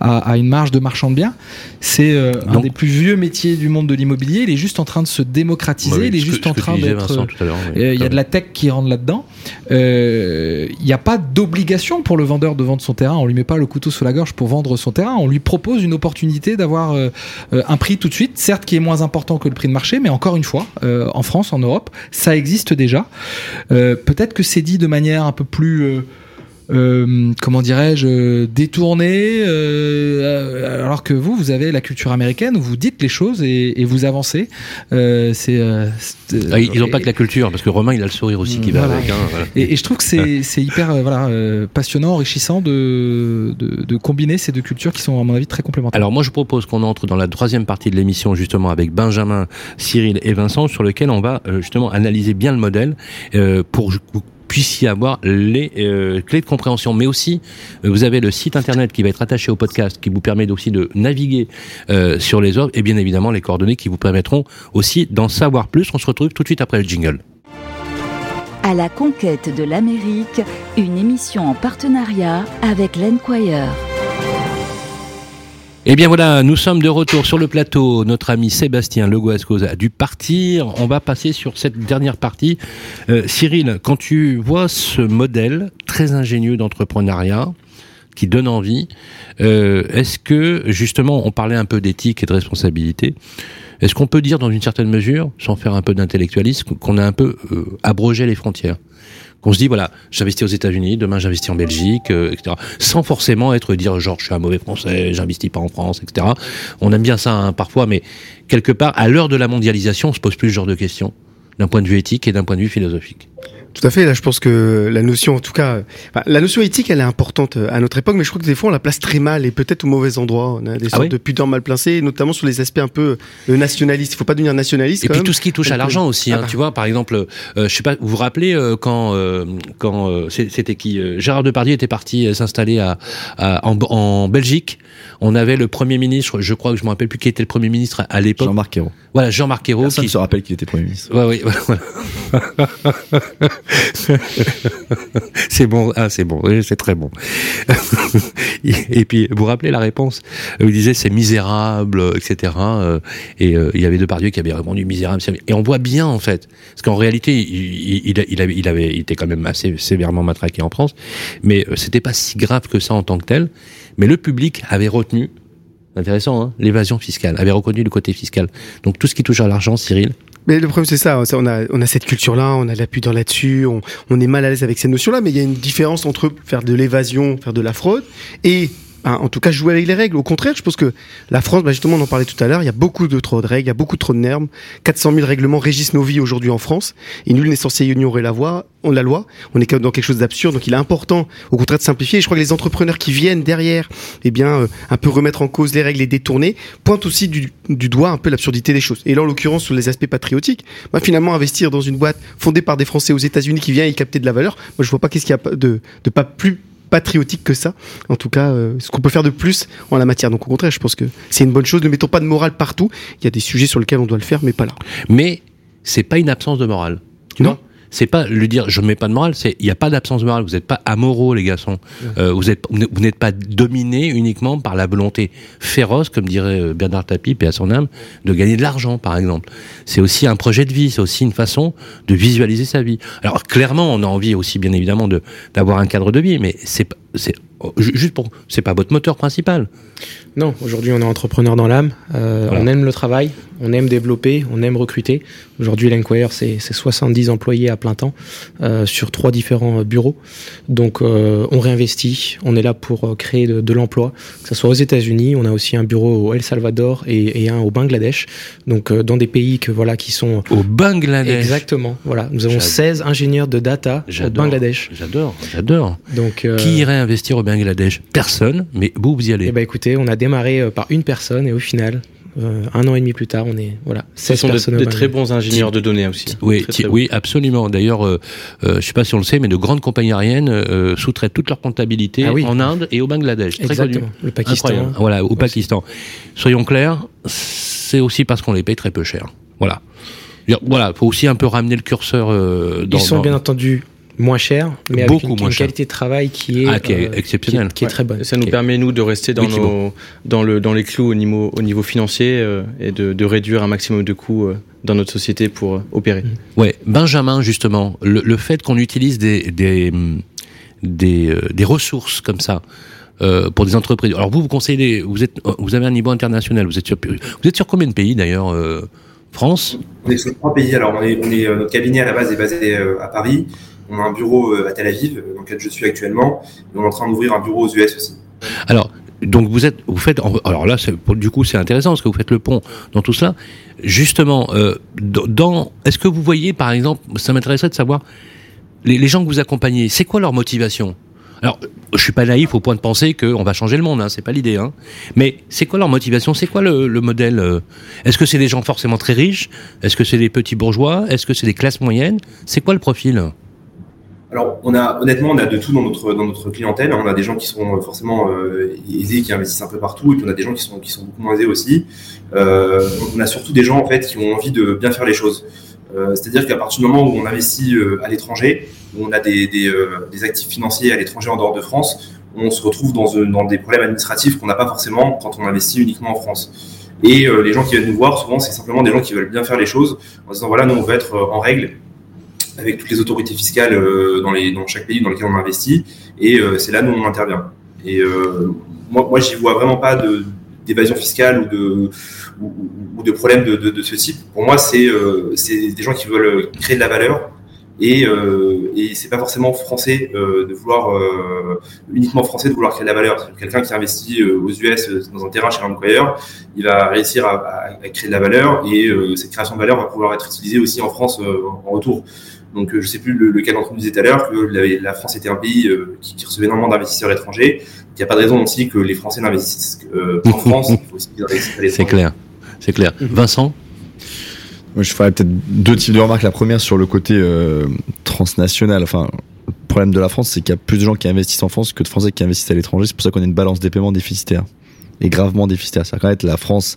à, une marge de marchand de biens. C'est euh, un des plus vieux métiers du monde de l'immobilier. Il est juste en train de se démocratiser. il est juste en train d'être. Il y a de la tech qui rentre là-dedans. Il n'y a pas d'obligation pour le vendeur de vendre son terrain. On lui met pas le couteau sous la gorge pour vendre son terrain. On lui propose une opportunité d'avoir un prix tout de suite, certes qui est moins important que le prix de marché, mais encore une fois, en France, en Europe, ça existe déjà. Peut-être que c'est de manière un peu plus euh, euh, comment dirais-je, détourné, euh, alors que vous, vous avez la culture américaine où vous dites les choses et, vous avancez. Euh, c'est, ah, ils n'ont pas que la culture, parce que Romain, il a le sourire aussi qui va avec. Hein, et, je trouve que c'est, hyper voilà, passionnant, enrichissant de, de, combiner ces deux cultures qui sont, à mon avis, très complémentaires. Alors moi, je propose qu'on entre dans la troisième partie de l'émission, justement, avec Benjamin, Cyril et Vincent, sur lequel on va justement analyser bien le modèle pour puisse y avoir les euh, clés de compréhension. Mais aussi, euh, vous avez le site internet qui va être attaché au podcast, qui vous permet aussi de naviguer euh, sur les offres, et bien évidemment les coordonnées qui vous permettront aussi d'en savoir plus. On se retrouve tout de suite après le jingle. À la conquête de l'Amérique, une émission en partenariat avec l'Enquire. Eh bien voilà, nous sommes de retour sur le plateau. Notre ami Sébastien Legoascos a dû partir. On va passer sur cette dernière partie. Euh, Cyril, quand tu vois ce modèle très ingénieux d'entrepreneuriat, qui donne envie. Euh, est-ce que justement, on parlait un peu d'éthique et de responsabilité. Est-ce qu'on peut dire dans une certaine mesure, sans faire un peu d'intellectualisme, qu'on a un peu euh, abrogé les frontières? Qu'on se dit voilà, j'investis aux États-Unis, demain j'investis en Belgique, euh, etc. Sans forcément être dire genre je suis un mauvais Français, j'investis pas en France, etc. On aime bien ça hein, parfois, mais quelque part à l'heure de la mondialisation, on se pose plus ce genre de questions d'un point de vue éthique et d'un point de vue philosophique. Tout à fait. Là, je pense que la notion, en tout cas, la notion éthique, elle est importante euh, à notre époque, mais je crois que des fois, on la place très mal et peut-être au mauvais endroit. On a des ah sortes de pudeurs mal placées, notamment sur les aspects un peu euh, nationalistes. Il faut pas devenir nationaliste. Et puis tout ce qui touche à l'argent aussi. Hein, ah bah. Tu vois, par exemple, euh, je sais pas, vous vous rappelez quand quand c'était qui Gérard Depardieu était parti s'installer à, en, en, Belgique. On avait le premier ministre, je crois que je me rappelle plus qui était le premier ministre à, l'époque. Jean-Marc Ayrault. Voilà, Jean-Marc Ayrault. Personne qui se rappelle qu'il était Premier ministre. Ouais, oui, voilà. c'est bon, ah, c'est bon, c'est très bon. et puis, vous vous rappelez la réponse Il disait c'est misérable, etc. Et euh, il y avait Depardieu qui avait répondu misérable. Et on voit bien, en fait, parce qu'en réalité, il, il, il, avait, était quand même assez sévèrement matraqué en France, mais euh, c'était pas si grave que ça en tant que tel. Mais le public avait retenu intéressant, hein l'évasion fiscale, avait reconnu le côté fiscal. Donc tout ce qui touche à l'argent, Cyril, mais le problème, c'est ça, on a, on a cette culture-là, on a l'appui dans là-dessus, on, on, est mal à l'aise avec ces notions-là, mais il y a une différence entre faire de l'évasion, faire de la fraude, et Hein, en tout cas jouer avec les règles. Au contraire, je pense que la France, bah justement, on en parlait tout à l'heure, il y a beaucoup trop de règles, il y a beaucoup trop de normes. 400 000 règlements régissent nos vies aujourd'hui en France, et nul n'est censé ignorer la, la loi. On est dans quelque chose d'absurde, donc il est important, au contraire, de simplifier. Et je crois que les entrepreneurs qui viennent derrière, eh bien, euh, un peu remettre en cause les règles et détourner, pointent aussi du, doigt un peu l'absurdité des choses. Et là, en l'occurrence, sur les aspects patriotiques, bah, finalement, investir dans une boîte fondée par des Français aux États-Unis qui vient y capter de la valeur, moi, je vois pas qu'est-ce qu'il y a de pas plus patriotique que ça. En tout cas, euh, ce qu'on peut faire de plus en la matière. Donc au contraire, je pense que c'est une bonne chose. Ne mettons pas de morale partout. Il y a des sujets sur lesquels on doit le faire, mais pas là. Mais c'est pas une absence de morale. non c'est pas lui dire je mets pas de morale, c'est il n'y a pas d'absence de morale. Vous n'êtes pas amoraux les garçons. Euh, vous êtes vous n'êtes pas dominé uniquement par la volonté féroce, comme dirait euh, Bernard Tapie, et à son âme, de gagner de l'argent par exemple. C'est aussi un projet de vie, c'est aussi une façon de visualiser sa vie. Alors clairement, on a envie aussi bien évidemment de d'avoir un cadre de vie, mais c'est c'est juste pour c'est pas votre moteur principal. Non, aujourd'hui on est entrepreneur dans l'âme. Euh, on aime le travail, on aime développer, on aime recruter. Aujourd'hui, l'Enquire, c'est 70 employés à plein temps euh, sur trois différents bureaux. Donc, euh, on réinvestit. On est là pour créer de, l'emploi, que ce soit aux États-Unis. On a aussi un bureau au El Salvador et, un au Bangladesh. Donc, dans des pays que voilà qui sont au Bangladesh. Exactement. Voilà, nous avons 16 ingénieurs de data au Bangladesh. J'adore, j'adore. Donc, qui irait investir au Bangladesh Personne. Mais vous, vous y allez. Eh ben, écoutez, on a démarré euh, par une personne et au final, euh, un an et demi plus tard, on est voilà. Ce sont de, très bons ingénieurs de données aussi. Oui, oui, absolument. D'ailleurs, euh, euh, je sais pas si on le sait, mais de grandes compagnies aériennes euh, sous-traitent toute leur comptabilité ah en Inde et au Bangladesh. Exactement. Le Pakistan. Voilà, au Pakistan. Soyons clairs, c'est aussi parce qu'on les paye très peu cher. Voilà. Voilà, faut aussi un peu ramener le curseur. dans, Ils sont bien entendu moins cher, mais avec une, qualité de travail qui est, ah, euh, exceptionnelle, qui, est très bonne. Ça nous permet nous de rester dans nos, dans le dans les clous au niveau au niveau financier euh, et de, de, réduire un maximum de coûts euh, dans notre société pour opérer. Mm. Ouais, Benjamin justement, le, le fait qu'on utilise des des des, des ressources comme ça. Euh, pour des entreprises. Alors vous, vous conseillez, vous êtes, vous avez un niveau international. Vous êtes sur, vous êtes sur combien de pays d'ailleurs euh, France? On est sur trois pays. Alors on est, on est, notre cabinet à la base est basé à Paris. On a un bureau euh, à Tel Aviv, euh, dans lequel je suis actuellement, et on est en train d'ouvrir un bureau aux US aussi. Alors, donc vous êtes, faites, alors là, du coup, c'est intéressant parce que vous faites le pont dans tout cela. Justement, euh, dans, est-ce que vous voyez, par exemple, ça m'intéresserait de savoir les, gens que vous accompagnez, c'est quoi leur motivation? Alors, je suis pas naïf au point de penser qu'on va changer le monde, hein, c'est pas l'idée. Hein. Mais c'est quoi leur motivation? C'est quoi le modèle Est-ce que c'est des gens forcément très riches? Est-ce que c'est des petits bourgeois? Est-ce que c'est des classes moyennes? C'est quoi le profil? Alors, on a honnêtement, on a de tout dans notre dans notre clientèle. On a des gens qui sont euh, forcément euh, aisés, qui investissent un peu partout, et puis on a des gens qui sont qui sont beaucoup moins aisés aussi. Euh, on a surtout des gens en fait qui ont envie de bien faire les choses. Euh, C'est-à-dire qu'à partir du moment où on investit euh, à l'étranger, où on a des des, des actifs financiers à l'étranger en dehors de France, on se retrouve dans dans des problèmes administratifs qu'on n'a pas forcément quand on investit uniquement en France. Et les gens qui viennent nous voir, souvent, c'est simplement des gens qui veulent bien faire les choses, en disant voilà, nous on veut être en règle avec toutes les autorités fiscales euh, dans, les, dans chaque pays dans lequel on investit. Et euh, c'est là où on intervient. Et euh, moi, moi j'y vois vraiment pas de d'évasion fiscale ou de ou, de problèmes de, de, ce type. Pour moi, c'est c'est des gens qui veulent créer de la valeur et euh, et c'est pas forcément français de vouloir uniquement français de vouloir créer de la valeur. Quelqu'un qui investit aux US dans un terrain chez un employeur, il va réussir à, créer de la valeur et cette création de valeur va pouvoir être utilisée aussi en France en retour. Donc, euh, je ne sais plus lequel d'entre nous disait tout à l'heure que la, France était un pays euh, qui, recevait énormément d'investisseurs étrangers. Il n'y a pas de raison aussi que les Français n'investissent euh, en France. C'est clair. C'est clair. Mhm. Vincent Moi, je ferais peut-être deux types de remarques. La première sur le côté transnational. Enfin, le problème de la France, c'est qu'il y a plus de gens qui investissent en France que de Français qui investissent à l'étranger. C'est pour ça qu'on a une balance des paiements déficitaire et gravement déficitaire. C'est-à-dire qu'en fait, la France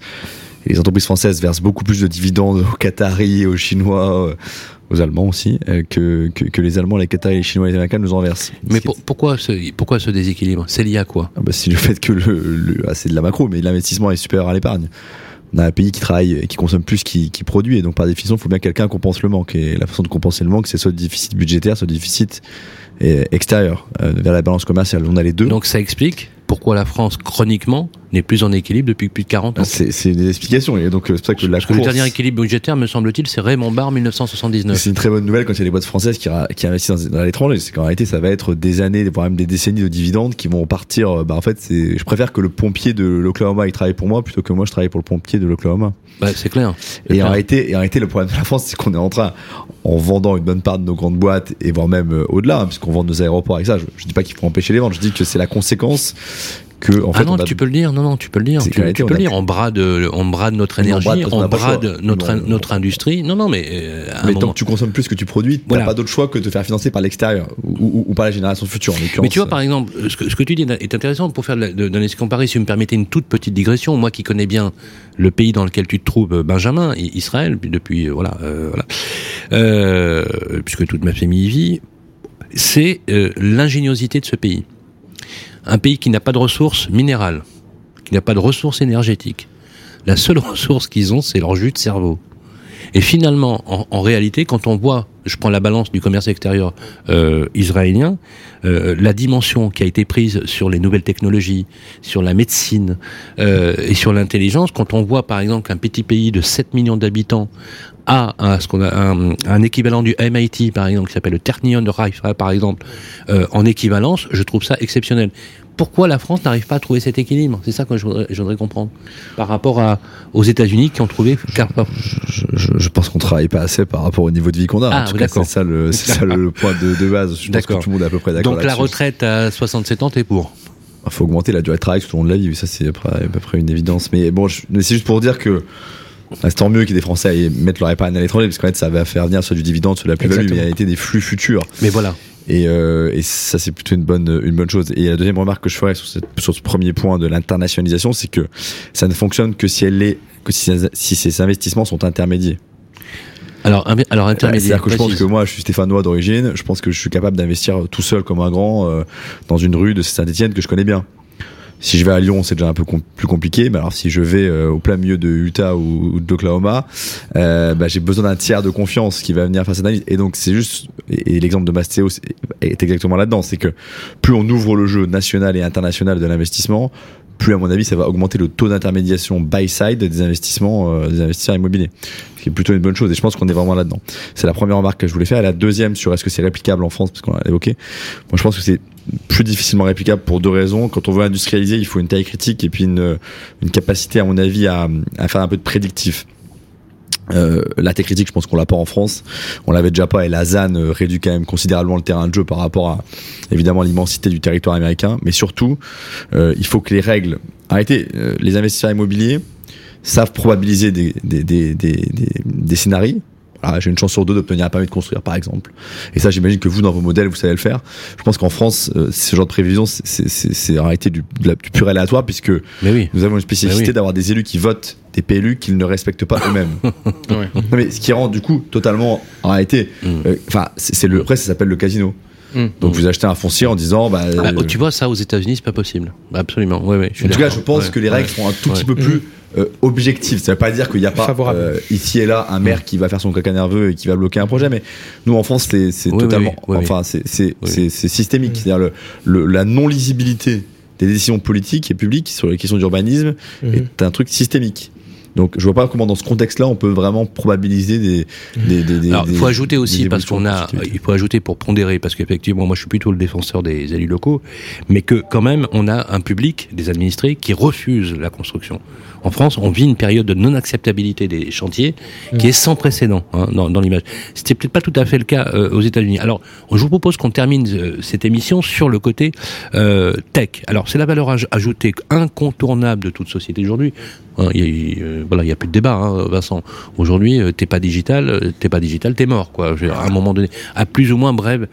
les entreprises françaises versent beaucoup plus de dividendes aux Qataris, aux Chinois, aux Allemands aussi, que, que, les Allemands, les Qataris, les Chinois et les Américains nous en versent. Mais pourquoi, ce, pourquoi ce déséquilibre? C'est lié à quoi? Ah bah, C'est le fait que le, ah, c'est de la macro, mais l'investissement est supérieur à l'épargne. On a un pays qui travaille et qui consomme plus qu'il qui produit et donc par définition il faut bien que quelqu'un compense le manque. Et la façon de compenser le manque c'est soit le déficit budgétaire soit le déficit euh, extérieur euh, vers la balance commerciale. On a les deux. Donc ça explique pourquoi la France, chroniquement, n'est plus en équilibre depuis plus de 40 ans. C'est des explications. Et donc, c'est ça que la que le dernier équilibre budgétaire, me semble-t-il, c'est Raymond Barre 1979. C'est une très bonne nouvelle quand il y a des boîtes françaises qui, qui investissent dans, l'étranger. C'est qu'en réalité, ça va être des années, voire même des décennies de dividendes qui vont partir. Bah, en fait, c'est, je préfère que le pompier de l'Oklahoma, il travaille pour moi plutôt que moi, je travaille pour le pompier de l'Oklahoma. Bah, c'est clair. Et en réalité, et en réalité, le problème de la France, c'est qu'on est en train, en vendant une bonne part de nos grandes boîtes et voire même euh, au-delà, hein, puisqu'on vend nos aéroports avec ça. Je, je dis pas qu'il faut empêcher les ventes. Je dis que c'est la conséquence en fait, ah non, tu peux le dire. Non, non, tu peux le dire. Tu, peux le dire. On brade, on brade notre énergie, on brade, notre notre industrie. Non, non, mais. Euh, mais tant que tu consommes plus que tu produis, tu n'as pas d'autre choix que de te faire financer par l'extérieur ou, par la génération future. En mais tu vois, par exemple, ce que, ce que tu dis est intéressant pour faire essai comparé. Si vous me permettez une toute petite digression, moi qui connais bien le pays dans lequel tu te trouves, euh, Benjamin, Israël, depuis euh, voilà, voilà, puisque toute ma famille y vit, c'est l'ingéniosité de ce pays un pays qui n'a pas de ressources minérales, qui n'a pas de ressources énergétiques. La seule ressource qu'ils ont, c'est leur jus de cerveau. Et finalement, en, réalité, quand on voit, je prends la balance du commerce extérieur euh, israélien, euh, la dimension qui a été prise sur les nouvelles technologies, sur la médecine euh, et sur l'intelligence, quand on voit par exemple qu'un petit pays de 7 millions d'habitants a un, équivalent du MIT par exemple qui s'appelle le Technion de Haifa par exemple en équivalence, je trouve ça exceptionnel. Pourquoi la France n'arrive pas à trouver cet équilibre? C'est ça que je voudrais, comprendre par rapport à, aux États-Unis qui ont trouvé. Je, je, je pense qu'on travaille pas assez par rapport au niveau de vie qu'on a. Ah, c'est ça le, c'est ça le point de, de base. Je pense que tout le monde est à peu près d'accord. Donc la retraite à 67 ans, t'es pour Il faut augmenter la durée de travail tout au long de la vie. Ça c'est à peu près une évidence. Mais bon, c'est juste pour dire que ah, c'est tant mieux qu'il y ait des Français à mettre leur épargne à l'étranger, parce qu'en fait, ça va faire venir soit du dividende, soit de la plus-value, mais il y a été des flux futurs. Mais voilà. Et, euh, et ça, c'est plutôt une bonne, une bonne chose. Et la deuxième remarque que je ferais sur, cette, sur ce premier point de l'internationalisation, c'est que ça ne fonctionne que si elle est, que si, si ces investissements sont intermédiaires. Alors, alors intermédiaire. C'est-à-dire que je pense que moi, je suis stéphanois d'origine. Je pense que je suis capable d'investir tout seul comme un grand euh, dans une rue de Saint-Etienne que je connais bien. Si je vais à Lyon, c'est déjà un peu plus compliqué. Mais alors, si je vais euh, au plein milieu de Utah ou, d'Oklahoma, euh, bah, j'ai besoin d'un tiers de confiance qui va venir faire cette analyse. Et donc, c'est juste, et, l'exemple de Mastéo est exactement là-dedans, c'est que plus on ouvre le jeu national et international de l'investissement, plus à mon avis ça va augmenter le taux d'intermédiation buy side des investissements euh, des investisseurs immobiliers ce qui est plutôt une bonne chose et je pense qu'on est vraiment là-dedans c'est la première remarque que je voulais faire et la deuxième sur est-ce que c'est réplicable en France parce qu'on l'a évoqué moi je pense que c'est plus difficilement réplicable pour deux raisons. Quand on veut industrialiser, il faut une taille critique et puis une, une capacité, à mon avis, à, à faire un peu de prédictif. Euh, la tech critique, je pense qu'on l'a pas en France. On l'avait déjà pas et la ZAN euh, réduit quand même considérablement le terrain de jeu par rapport à évidemment l'immensité du territoire américain. Mais surtout, euh, il faut que les règles. Arrêtez, euh, les investisseurs immobiliers savent probabiliser des, des, des, scénarios ah, j'ai une chance sur deux d'obtenir un permis de construire, par exemple. Et ça, j'imagine que vous, dans vos modèles, vous savez le faire. Je pense qu'en France, euh, ce genre de prévision, c'est en réalité du, du, pur aléatoire, puisque oui. nous avons une spécificité d'avoir des élus qui votent des PLU qu'ils ne respectent pas eux-mêmes. ouais. mais ce qui rend du coup totalement, en réalité, mm. euh, enfin, c'est le, après, ça s'appelle le casino. Mm. Donc vous achetez un foncier en disant bah, ah, tu vois ça aux États-Unis c'est pas possible absolument ouais, ouais, en tout cas je pense que les règles sont un tout petit peu plus euh, objectif. Ça veut pas dire qu'il n'y a pas euh, ici et là un maire mm. qui va faire son caca nerveux et qui va bloquer un projet, mais nous en France c'est totalement, enfin c'est systémique. C'est-à-dire le, la non lisibilité des décisions politiques et publiques sur les questions d'urbanisme mm-hmm. est un truc systémique. Donc je vois pas comment dans ce contexte-là on peut vraiment probabiliser des. des, des, Alors il faut ajouter aussi parce qu'on a, il faut ajouter pour pondérer parce qu'effectivement moi je suis plutôt le défenseur des élus locaux, mais que quand même on a un public, des administrés qui refusent la construction. En France, on vit une période de non-acceptabilité des chantiers qui est sans précédent hein, dans, dans l'image. C'était peut-être pas tout à fait le cas euh, aux États-Unis. Alors, je vous propose qu'on termine euh, cette émission sur le côté euh, tech. Alors, c'est la valeur ajoutée incontournable de toute société aujourd'hui. Hein, voilà, il n'y a plus de débat, hein, Vincent. Aujourd'hui, t'es pas digital, t'es pas digital, t'es mort, quoi. À un moment donné, à plus ou moins brève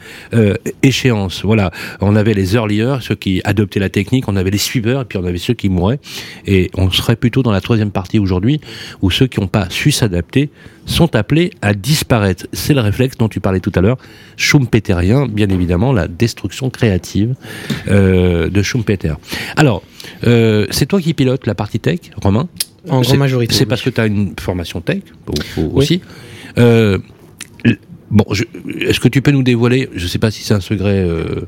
échéance. Voilà, on avait les earliers, ceux qui adoptaient la technique, on avait les suiveurs, et puis on avait ceux qui mouraient. Et on serait plutôt dans la troisième partie aujourd'hui, où ceux qui n'ont pas su s'adapter sont appelés à disparaître. C'est le réflexe dont tu parlais tout à l'heure, Schumpeterien, bien évidemment, la destruction créative euh, de Schumpeter. Alors, euh, c'est toi qui pilotes la partie tech, Romain? En grande majorité. C'est parce que tu as une formation tech aussi. Euh, bon, est-ce que tu peux nous dévoiler, je ne sais pas si c'est un secret euh,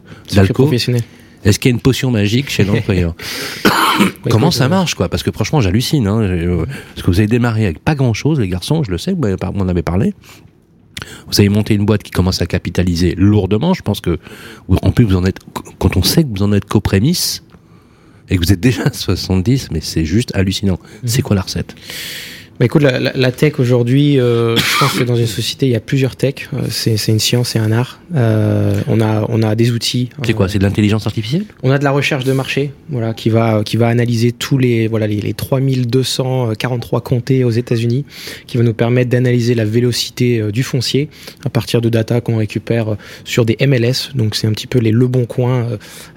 professionnel. Est-ce qu'il y a une potion magique chez l'employeur Comment ça marche, quoi? Parce que franchement, j'hallucine. Hein. Euh, parce que vous avez démarré avec pas grand-chose, les garçons, je le sais, vous m'en avez parlé. Vous avez monté une boîte qui commence à capitaliser lourdement. Je pense que, en plus, vous en êtes, quand on sait que vous en êtes qu'aux prémices, et que vous êtes déjà à 70, mais c'est juste hallucinant. Mhm. C'est quoi la recette? Bah écoute, la, la, tech aujourd'hui, euh, je pense que dans une société, il y a plusieurs tech. Euh, c'est une science et un art. Euh, on a on a des outils. C'est quoi C'est de l'intelligence artificielle? On a de la recherche de marché, voilà, qui va qui va analyser tous les voilà les, les 3243 comtés aux États-Unis, qui va nous permettre d'analyser la vélocité du foncier à partir de data qu'on récupère sur des MLS. Donc c'est un petit peu les le bon coin.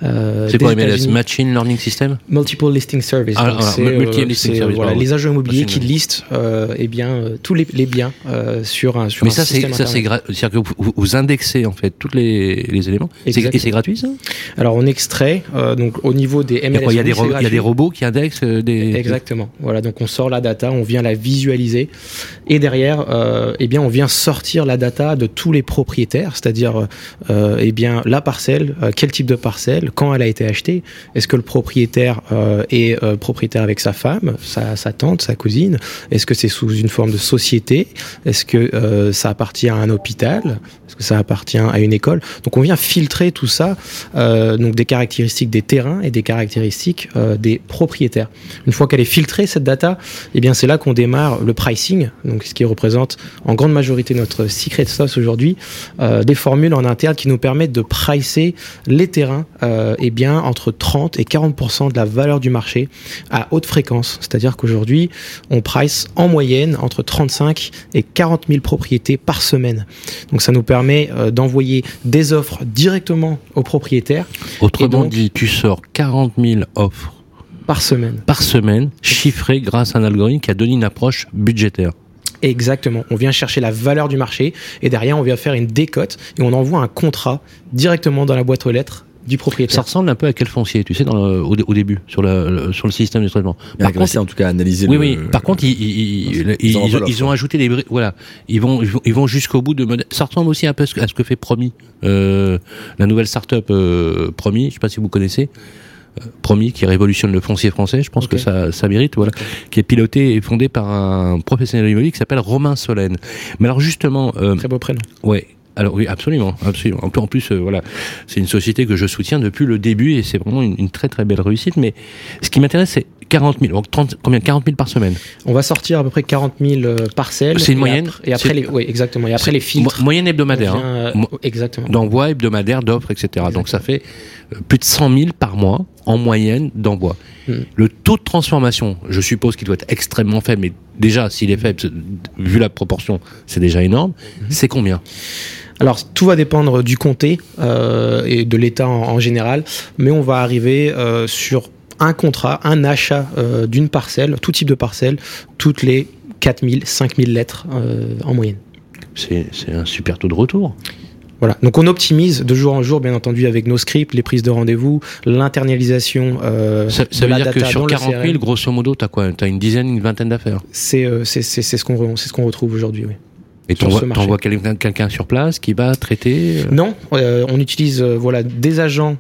c'est quoi MLS Machine Learning System? Multiple Listing Service. Ah, multi -listing service voilà, les agents immobiliers qui listent euh, eh bien, euh, tous les, biens euh, sur un sur Mais ça, c'est ça, c'est c'est-à-dire que vous, indexez en fait tous les, les éléments. Et c'est gratuit ça? Alors on extrait donc au niveau des MLS. Il y a, des, il y a des robots qui indexent des. Exactement. Voilà, donc on sort la data, on vient la visualiser, et derrière, eh bien, on vient sortir la data de tous les propriétaires, c'est-à-dire, eh bien, la parcelle, quel type de parcelle, quand elle a été achetée, est-ce que le propriétaire est propriétaire avec sa femme, sa, sa tante, sa cousine, est-ce que c'est sous une forme de société? Est-ce que euh, ça appartient à un hôpital? Est-ce que ça appartient à une école? Donc on vient filtrer tout ça, euh, donc des caractéristiques des terrains et des caractéristiques euh, des propriétaires. Une fois qu'elle est filtrée cette data, eh bien c'est là qu'on démarre le pricing, donc ce qui représente en grande majorité notre secret sauce aujourd'hui, des formules en interne qui nous permettent de pricer les terrains, eh bien entre 30 et 40% de la valeur du marché à haute fréquence. C'est-à-dire qu'aujourd'hui on price en moyenne entre 35 et 40 000 propriétés par semaine. Donc ça nous permet euh, d'envoyer des offres directement aux propriétaires. Autrement dit, tu sors 40 000 offres par semaine. Par semaine, chiffrées grâce à un algorithme qui a donné une approche budgétaire. Exactement. On vient chercher la valeur du marché et derrière on vient faire une décote et on envoie un contrat directement dans la boîte aux lettres du propriétaire. Ça ressemble un peu à quel foncier, tu sais, dans au, début, sur le, sur le système de traitement. Par contre, en tout cas, analyser. Oui, oui. Par contre, ils, ils, ont, ajouté des voilà, ils vont, ils vont jusqu'au bout de. Ça ressemble aussi un peu à ce que fait Promis, euh, la nouvelle start-up euh, Promis. Je sais pas si vous connaissez. Euh, Promis qui révolutionne le foncier français, je pense que ça, ça mérite, voilà, qui est piloté et fondé par un professionnel immobilier qui s'appelle Romain Solène. Mais alors justement, euh, très beau prénom. Ouais, alors oui, absolument, absolument. En plus, euh, voilà, c'est une société que je soutiens depuis le début et c'est vraiment une, très très belle réussite. Mais ce qui m'intéresse, c'est 40 000. Donc 30, combien 40 000 par semaine? On va sortir à peu près 40 000 euh, parcelles. C'est une moyenne? et après, les, oui, exactement. Et après les filtres. moyenne hebdomadaire. Hein. exactement. D'envoi hebdomadaire, d'offres, etc. Donc ça fait euh, plus de 100 000 par mois en moyenne d'envoi. Hmm. Le taux de transformation, je suppose qu'il doit être extrêmement faible, mais déjà, s'il est faible, vu la proportion, c'est déjà énorme. Hmm. C'est combien? Alors tout va dépendre du comté euh, et de l'État en, général, mais on va arriver euh, sur un contrat, un achat euh, d'une parcelle, tout type de parcelle, toutes les 4000, 5000 lettres en moyenne. C'est un super taux de retour. Voilà. Donc on optimise de jour en jour, bien entendu, avec nos scripts, les prises de rendez-vous, l'internalisation. ça, ça veut dire que sur 40 000, grosso modo, tu as quoi? Tu as une dizaine, une vingtaine d'affaires? C'est ce qu'on ce qu'on retrouve aujourd'hui, oui. Et tu envoies quelqu'un sur place qui va traiter euh Non, euh, on utilise euh, voilà des agents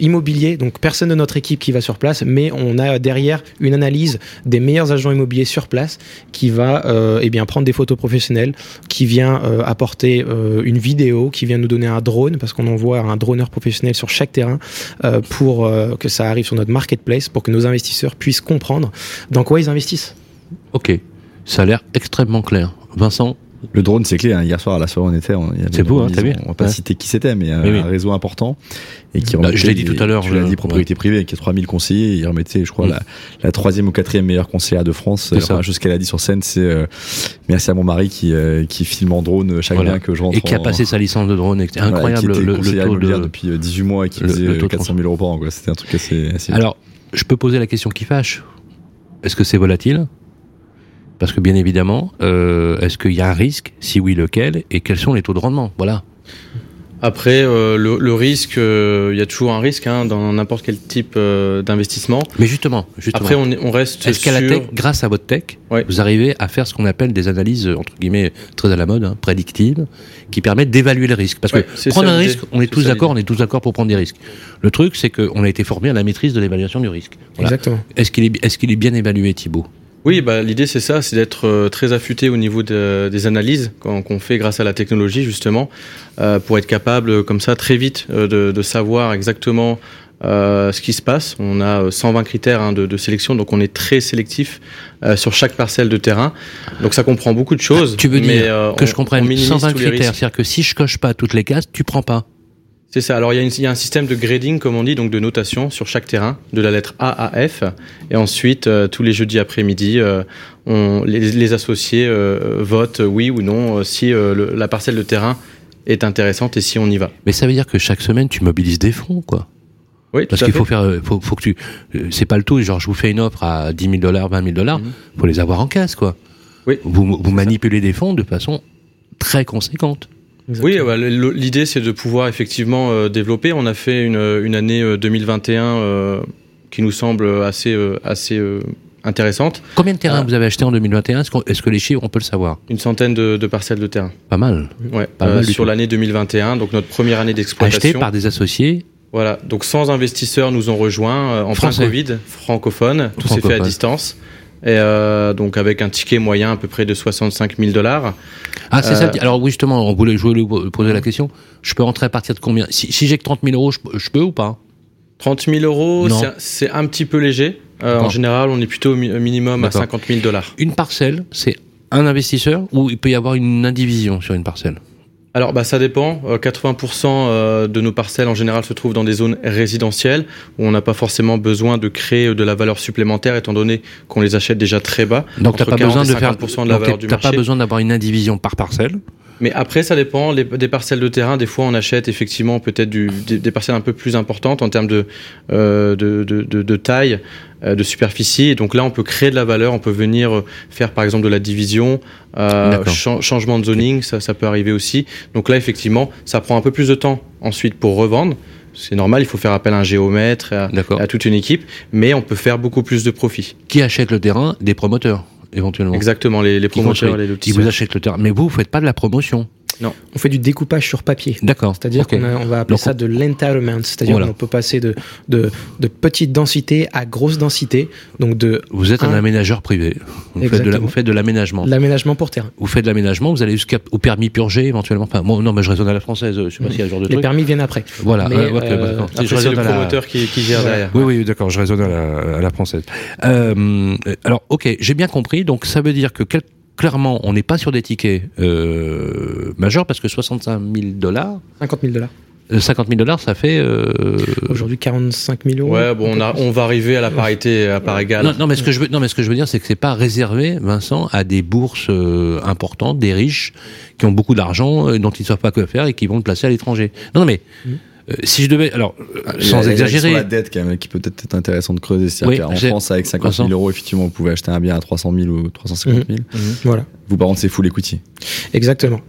immobiliers, donc personne de notre équipe qui va sur place, mais on a derrière une analyse des meilleurs agents immobiliers sur place qui va eh bien prendre des photos professionnelles, qui vient apporter une vidéo, qui vient nous donner un drone parce qu'on envoie un droneur professionnel sur chaque terrain pour que ça arrive sur notre marketplace pour que nos investisseurs puissent comprendre dans quoi ils investissent. Ok, ça a l'air extrêmement clair. Vincent, Le drone, c'est clé. Hein. Hier soir, à la soirée, on était. C'est beau, hein, t'as vu On va pas citer qui c'était, mais un réseau important et qui bah, je l'ai dit tout à l'heure. Je l'ai dit propriété privée, qui a 3000 conseillers. Il remettait, je crois, mm. la, troisième ou quatrième meilleure conseillère de France. La première chose qu'elle a dit sur scène, c'est euh, merci à mon mari qui euh, qui filme en drone chaque voilà. que je rentre. Et qui a passé sa licence de drone. Incroyable le, taux de depuis 18 mois et qui faisait 400 000 euros par an. C'était un truc assez. Alors, je peux poser la question qui fâche. Est-ce que c'est volatile? Parce que bien évidemment, euh, est-ce qu'il y a un risque Si oui, lequel Et quels sont les taux de rendement? Voilà. Après, euh, le, risque, euh, il y a toujours un risque hein, dans n'importe quel type d'investissement. Mais justement, justement, après, on, on reste Est-ce qu'à la tech, grâce à votre tech, vous arrivez à faire ce qu'on appelle des analyses entre guillemets très à la mode, hein, prédictives, qui permettent d'évaluer le risque? Parce que prendre un risque, on est, tous d'accord, on est tous d'accord pour prendre des risques. Le truc, c'est qu'on a été formé à la maîtrise de l'évaluation du risque. Exactement. Est-ce qu'il est, est, qu'il est bien évalué, Thibault? Oui, bah, l'idée c'est ça, c'est d'être euh, très affûté au niveau des analyses qu'on fait grâce à la technologie justement, euh, pour être capable comme ça très vite euh, de, savoir exactement ce qui se passe. On a 120 critères hein, de, sélection, donc on est très sélectif sur chaque parcelle de terrain. Donc ça comprend beaucoup de choses. tu veux dire que je comprenne 120 critères, c'est-à-dire que si je coche pas toutes les cases, tu prends pas. C'est ça. Alors il y, a un système de grading, comme on dit, donc de notation sur chaque terrain, de la lettre A à F. Et ensuite, euh, tous les jeudis après-midi, euh, les, associés euh, votent oui ou non si la parcelle de terrain est intéressante et si on y va. Mais ça veut dire que chaque semaine, tu mobilises des fonds, quoi. Oui, parce qu'il faut faire, faut, faut que tu, c'est pas le tout. Genre, je vous fais une offre à 10 000 dollars, 20 000 dollars, mhm. faut les avoir en caisse, quoi. Oui. Vous, vous manipulez des fonds de façon très conséquente. Oui, bah, l'idée c'est de pouvoir effectivement euh, développer. On a fait une, une année 2021 euh, euh, qui nous semble assez, assez intéressante. Combien de terrains vous avez acheté en 2021 Est-ce que les chiffres, on peut le savoir? Une centaine de, parcelles de terrain. Pas mal. Ouais, Pas mal sur l'année 2021, donc notre première année d'exploitation. Acheté par des associés voilà, donc 100 investisseurs nous ont rejoints en plein Covid, francophones, tout s'est fait à distance. Et euh, donc avec un ticket moyen à peu près de 65 000 dollars. Ah c'est ça. Euh, alors oui justement, on voulait, je voulais poser la question. Je peux rentrer à partir de combien? Si, si j'ai que 30 000 euros, je, peux ou pas? 30 000 euros, c'est un petit peu léger. Euh, en général, on est plutôt au minimum à 50 000 dollars. Une parcelle, c'est un investisseur ou il peut y avoir une indivision sur une parcelle? Alors bah ça dépend. 80% euh, euh, de nos parcelles en général se trouvent dans des zones résidentielles où on n'a pas forcément besoin de créer de la valeur supplémentaire étant donné qu'on les achète déjà très bas. Donc t'as pas besoin de faire de la valeur du marché. pas besoin d'avoir une indivision par parcelle. Mais après, ça dépend. des parcelles de terrain, des fois, on achète effectivement peut-être des, parcelles un peu plus importantes en termes de, euh, de, de, de, taille, euh, de superficie. Et donc là, on peut créer de la valeur. On peut venir euh, faire, par exemple, de la division, euh, changement de zoning, ça, ça peut arriver aussi. Donc là, effectivement, ça prend un peu plus de temps ensuite pour revendre. C'est normal, il faut faire appel à un géomètre, à, à toute une équipe, mais on peut faire beaucoup plus de profit. Qui achète le terrain? Des promoteurs éventuellement. Exactement, les, les promoteurs et les Qui vous achètent le terrain. Mais vous, vous faites pas de la promotion. Non. On fait du découpage sur papier. D'accord. C'est-à-dire qu'on on va appeler ça de l'entitlement. C'est-à-dire qu'on peut passer de, de, de, petite densité à grosse densité. Donc de vous êtes un, aménageur privé. Vous faites, de l'aménagement. L'aménagement pour terrain. Vous faites de l'aménagement, vous allez jusqu'au permis purgé éventuellement. Enfin, non, mais je raisonne à la française. Je sais pas s'il y a ce genre de Les permis viennent après. Voilà. Mais, euh, c'est le promoteur qui, qui, gère derrière. Oui, oui, d'accord. Je raisonne à la, à la française. Euh, alors, ok, j'ai bien compris. Donc, ça veut dire que quel clairement, on n'est pas sur des tickets euh, majeurs parce que 65 000 dollars. 50 000 dollars. 50 000 dollars, ça fait euh... aujourd'hui 45 000 euros. Ouais, bon, on, a, on va arriver à la parité à part égale. Non, mais ce que je veux, non, mais ce que je veux dire, c'est que c'est pas réservé, Vincent, à des bourses euh, importantes, des riches qui ont beaucoup d'argent, euh, dont ils ne savent pas quoi faire et qui vont le placer à l'étranger. Non, non, mais mmh. Euh, si je devais, alors, sans exagérer. la dette, quand même, qui peut être intéressant de creuser. C'est-à-dire qu'en France, avec 50 000 euros, effectivement, vous pouvez acheter un bien à 300 000 ou 350 000. Mmh. Mmh. Voilà. Vous, par contre, c'est full equity. Exactement.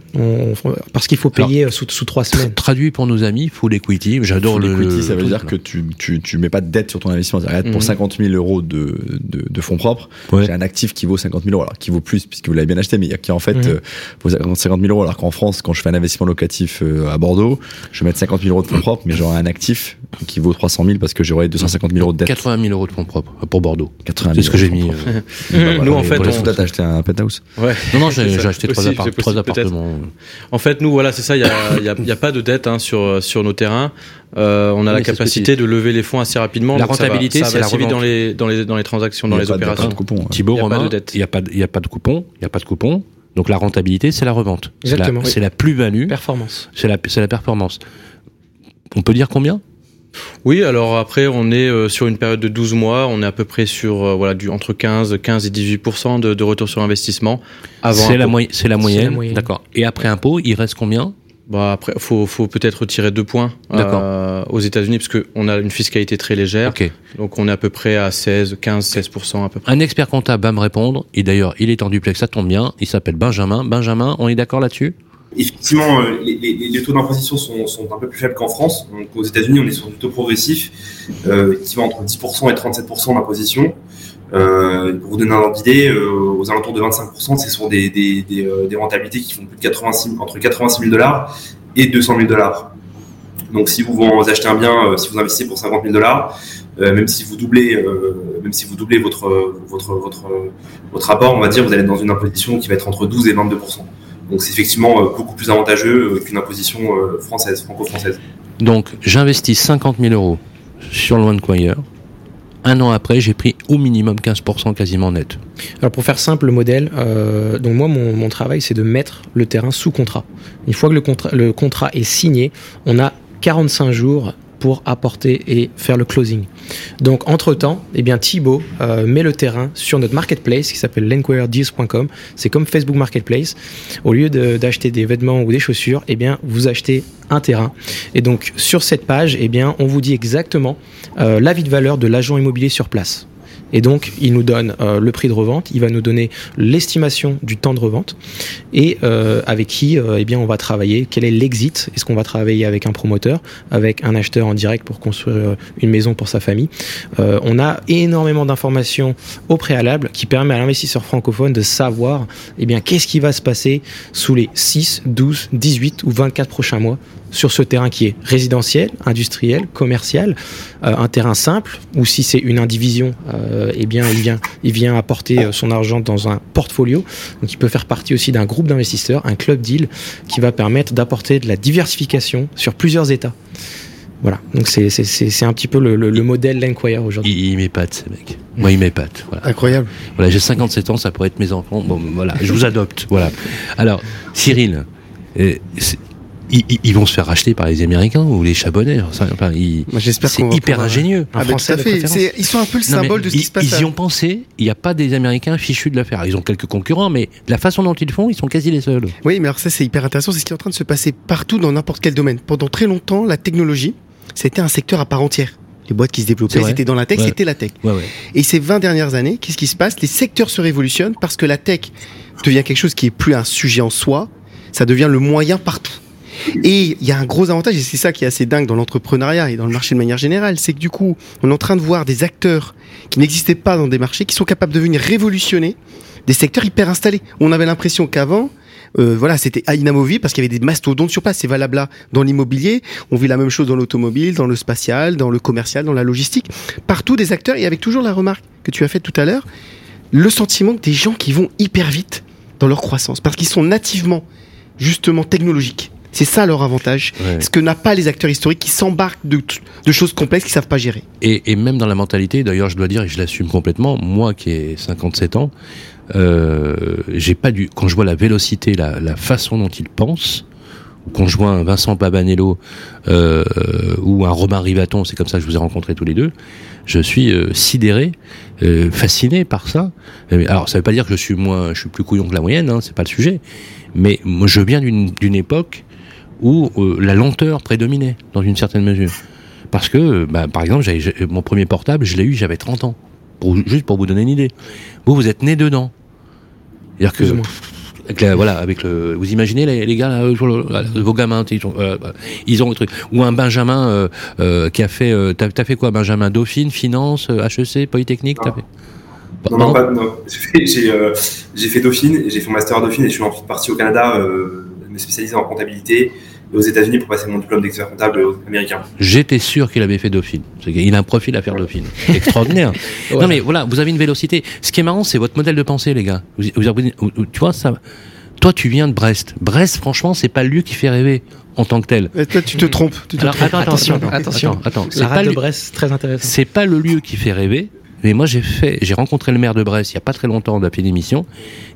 parce qu'il faut payer sous, sous trois semaines. Traduit pour nos amis, full equity. J'adore le. Full equity, ça veut dire que tu, tu, tu mets pas de dette sur ton investissement. Pour 50 mmh. 000 euros de, de, de fonds propres, j'ai un actif qui vaut 50 000 euros. Alors, qui vaut plus, puisque vous l'avez bien acheté, mais qui en fait euh, vaut 50 000 euros. Alors qu'en France, quand je fais un investissement locatif euh, à Bordeaux, je vais mettre 50 000 euros de fonds propres, mais j'aurai un actif qui vaut 300 000 parce que j'aurais 250 000 euros de dette. 80 000 euros de fonds propres pour Bordeaux. 80 C'est ce que j'ai mis. Euh, nous, en fait, on... t'as acheté un penthouse. Ouais. Non, non, j'ai acheté trois, appartements. En fait, nous, voilà, c'est ça. Il n'y a, y a, pas de dette hein, sur sur nos terrains. Euh, on a la capacité de lever les fonds assez rapidement. La rentabilité, c'est la revente dans les dans les dans les transactions, dans les opérations. Thibault, il n'y a, pas de dette. Il n'y a pas il y a pas de coupon. Il y a pas de coupon. Donc la rentabilité, c'est la revente. Exactement. C'est la, plus-value. Performance. C'est la, la performance. On peut dire combien? Oui, alors après, on est euh, sur une période de 12 mois, on est à peu près sur euh, voilà, du, entre 15, 15 et 18 de, de retour sur investissement. C'est la, c'est la, moyenne. D'accord. Et après impôt, il reste combien? Bah après, faut, faut peut-être retirer deux points euh, aux États-Unis parce qu'on a une fiscalité très légère. Donc on est à peu près à 16, 15, 16 à peu près. Un expert comptable va me répondre. Et d'ailleurs, il est en duplex, ça tombe bien. Il s'appelle Benjamin. Benjamin, on est d'accord là-dessus? Effectivement, euh, les, taux d'imposition sont, un peu plus faibles qu'en France. Donc, aux États-Unis, on est sur du taux progressif euh, qui va entre 10% et 37% d'imposition. Euh, pour vous donner un ordre d'idée, aux alentours de 25%, c'est sur des, rentabilités qui font plus de 86, entre 86 000 dollars et 200 000 dollars. Donc, si vous, achetez un bien, si vous investissez pour 50 000 dollars, même si vous doublez, même si vous doublez votre, votre, votre, rapport, on va dire, vous allez être dans une imposition qui va être entre 12 et 22 donc c'est effectivement euh, beaucoup plus avantageux euh, qu'une imposition euh, française, franco-française. Donc j'investis 50 000 euros sur le OneQuire. Un an après, j'ai pris au minimum 15% quasiment net. Alors pour faire simple le modèle, donc moi mon, mon travail c'est de mettre le terrain sous contrat. Une fois que le contrat, le contrat est signé, on a 45 jours pour apporter et faire le closing. Donc entre-temps, eh bien Thibaut euh, met le terrain sur notre marketplace qui s'appelle lenquiredeals.com. C'est comme Facebook Marketplace. Au lieu d'acheter des vêtements ou des chaussures, eh bien vous achetez un terrain. Et donc sur cette page, eh bien on vous dit exactement euh, l'avis de valeur de l'agent immobilier sur place. Et donc, il nous donne euh, le prix de revente, il va nous donner l'estimation du temps de revente. Et euh, avec qui euh, eh bien, on va travailler, quel est l'exit, est-ce qu'on va travailler avec un promoteur, avec un acheteur en direct pour construire une maison pour sa famille? on a énormément d'informations au préalable qui permet à l'investisseur francophone de savoir eh qu'est-ce qui va se passer sous les 6, 12, 18 ou 24 prochains mois sur ce terrain qui est résidentiel, industriel, commercial, euh, un terrain simple, ou si c'est une indivision, euh, eh bien il vient, il vient apporter euh, son argent dans un portfolio. Donc il peut faire partie aussi d'un groupe d'investisseurs, un club deal, qui va permettre d'apporter de la diversification sur plusieurs États. Voilà, donc c'est un petit peu le, le, modèle Lenquire aujourd'hui. Il, il m'épate, ce mec. Moi, il m'épate. Voilà. Incroyable. Voilà, j'ai 57 ans, ça pourrait être mes enfants. Bon, voilà, je vous adopte. Voilà. Alors, Cyril, ils, vont se faire racheter par les Américains ou les Chabonnais. Enfin, c'est hyper ingénieux. Ah, bah, fait. Ils sont un peu le symbole de ce qui se passe. Ils y ont pensé. Il n'y a pas des Américains fichus de l'affaire. Ils ont quelques concurrents, mais la façon dont ils font, ils sont quasi les seuls. Oui, mais alors ça, c'est hyper intéressant. C'est ce qui est en train de se passer partout dans n'importe quel domaine. Pendant très longtemps, la technologie, c'était un secteur à part entière les boîtes qui se développaient, c'était dans la tech, c'était la tech. Ouais, ouais. Et ces 20 dernières années, qu'est-ce qui se passe? Les secteurs se révolutionnent parce que la tech devient quelque chose qui est plus un sujet en soi, ça devient le moyen partout. Et il y a un gros avantage, et c'est ça qui est assez dingue dans l'entrepreneuriat et dans le marché de manière générale, c'est que du coup, on est en train de voir des acteurs qui n'existaient pas dans des marchés, qui sont capables de venir révolutionner des secteurs hyper installés. On avait l'impression qu'avant, euh, voilà, c'était inamovible parce qu'il y avait des mastodontes sur place. C'est valable là dans l'immobilier. On vit la même chose dans l'automobile, dans le spatial, dans le commercial, dans la logistique. Partout des acteurs et avec toujours la remarque que tu as faite tout à l'heure, le sentiment que des gens qui vont hyper vite dans leur croissance parce qu'ils sont nativement justement technologiques. C'est ça leur avantage. Ce que n'a pas les acteurs historiques qui s'embarquent de, choses complexes qu'ils savent pas gérer. Et, même dans la mentalité, d'ailleurs, je dois dire, et je l'assume complètement, moi qui ai 57 ans, euh, j'ai pas dû, quand je vois la vélocité, la, façon dont ils pensent, quand je vois un Vincent Pabanello euh, ou un Romain Rivaton, c'est comme ça que je vous ai rencontrés tous les deux, je suis euh, sidéré, fasciné par ça. Alors ça veut pas dire que je suis moins, je suis plus couillon que la moyenne, hein, c'est pas le sujet. Mais moi, je viens d'une époque où euh, la lenteur prédominait dans une certaine mesure. Parce que, bah, par exemple, mon premier portable, je l'ai eu, j'avais 30 ans. Pour, juste pour vous donner une idée. Vous, vous êtes né dedans. C'est-à-dire que, avec voilà, avec le, vous imaginez les, les gars, là, vos gamins, ils ont, euh, ils ont le truc. Ou un Benjamin euh, qui a fait, t'as as fait quoi, Benjamin? Dauphine, finance, HEC, Polytechnique, t'as fait? Non, non, pas, non. J'ai fait, Dauphine, j'ai fait mon master à Dauphine et je suis ensuite parti au Canada, me spécialiser en comptabilité aux États-Unis pour passer mon diplôme d'expert comptable américain. J'étais sûr qu'il avait fait Dauphine. Il a un profil à faire Dauphine. Extraordinaire. Non mais voilà, vous avez une vélocité. Ce qui est marrant, c'est votre modèle de pensée, les gars. Vous, tu vois ça. Toi, tu viens de Brest. Brest, franchement, c'est pas le lieu qui fait rêver en tant que tel. Et toi, tu te trompes. Tu te Alors, Attends, attention, attention, attends, La rade de Brest, très intéressant. C'est pas le lieu qui fait rêver, Mais moi, j'ai fait, j'ai rencontré le maire de Brest il y a pas très longtemps d'après l'émission,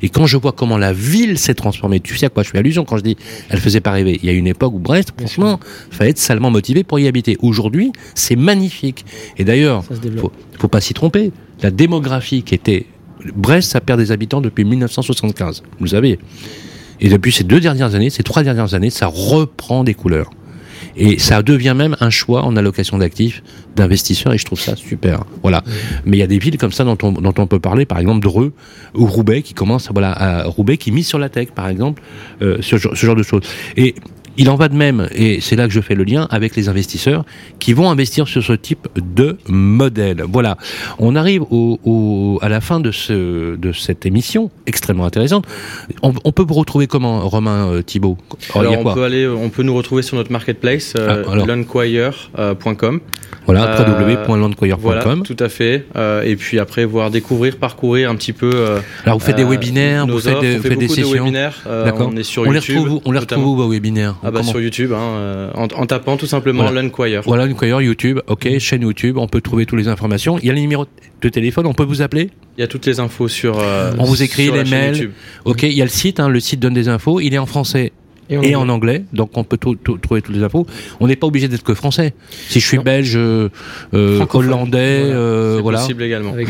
et quand je vois comment la ville s'est transformée, tu sais à quoi je fais allusion quand je dis, elle faisait pas rêver. Il y a une époque où Brest, franchement, fallait être salement motivé pour y habiter. Aujourd'hui, c'est magnifique. Et d'ailleurs, faut, faut pas s'y tromper. La démographie qui était Brest, ça perd des habitants depuis 1975. Vous savez. Et depuis ces deux dernières années, ces trois dernières années, ça reprend des couleurs. Et ça devient même un choix en allocation d'actifs d'investisseurs et je trouve ça super. Voilà. Mais il y a des villes comme ça dont on, dont on peut parler, par exemple Dreux ou Roubaix qui commence, voilà, à Roubaix qui mise sur la tech, par exemple, euh, ce, ce genre de choses. Et il en va de même, et c'est là que je fais le lien avec les investisseurs qui vont investir sur ce type de modèle. Voilà, on arrive au, à la fin de, ce, de cette émission extrêmement intéressante. On, peut vous retrouver comment, Romain euh, Thibault? Alors, on peut aller, on peut nous retrouver sur notre marketplace, euh, ah, Voilà, euh, www.landquire.com. Voilà, tout à fait. Euh, et puis après, voir découvrir, parcourir un petit peu. Alors, vous faites des webinaires, vous faites, des, fait des sessions. webinaires. D'accord. On est sur on YouTube. Les retrouve, on les retrouve où, vos webinaires? Ah bah sur YouTube, hein, euh, en, tapant tout simplement voilà. L'Unquire. Voilà, L'Unquire, YouTube, ok, mm. chaîne YouTube, on peut trouver toutes les informations. Il y a le numéro de téléphone, on peut vous appeler? Il y a toutes les infos sur. Euh, on vous écrit les mails. Ok, il y a le site, hein, le site donne des infos, il est en français et en, anglais. donc on peut trouver toutes les infos. On n'est pas obligé d'être que français. Si je suis belge, euh, hollandais, voilà, voilà. possible également. Avec.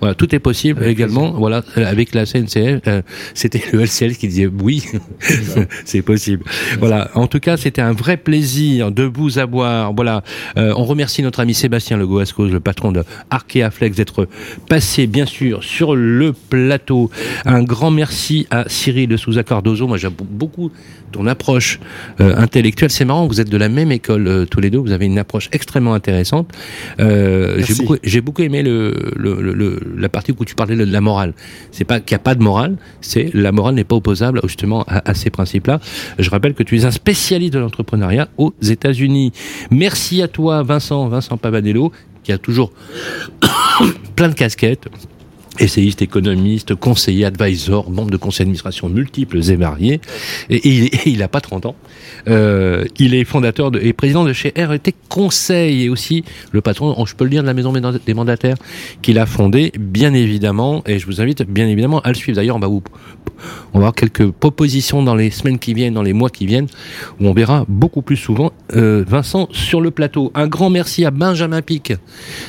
Voilà, tout est possible également. Voilà, avec la CNCF, euh, c'était le LCL qui disait oui, c'est possible. Voilà. En tout cas, c'était un vrai plaisir de vous avoir. Voilà. Euh, on remercie notre ami Sébastien Le Goascos, le patron de Arkeaflex, d'être passé bien sûr sur le plateau. Un grand merci à Cyril de Souza Cardozo. Moi, j'aime beaucoup ton approche euh, intellectuelle. C'est marrant, vous êtes de la même école tous les deux. Vous avez une approche extrêmement intéressante. j'ai beaucoup, j'ai beaucoup aimé le, le, le la partie où tu parlais de la morale. C'est pas qu'il n'y a pas de morale, c'est la morale n'est pas opposable justement à, ces principes-là. Je rappelle que tu es un spécialiste de l'entrepreneuriat aux États-Unis. Merci à toi, Vincent, Vincent Pavanello, qui a toujours plein de casquettes essayiste, économiste, conseiller, advisor, membre de conseil d'administration multiples et variés, et, il n'a pas 30 ans. Euh, il est fondateur de, et président de chez RET Conseil, et aussi le patron, je peux le dire, de la maison des mandataires, qu'il a fondé, bien évidemment, et je vous invite bien évidemment à le suivre. D'ailleurs, on va vous, on va avoir quelques propositions dans les semaines qui viennent, dans les mois qui viennent, où on verra beaucoup plus souvent euh, Vincent sur le plateau. Un grand merci à Benjamin Pic,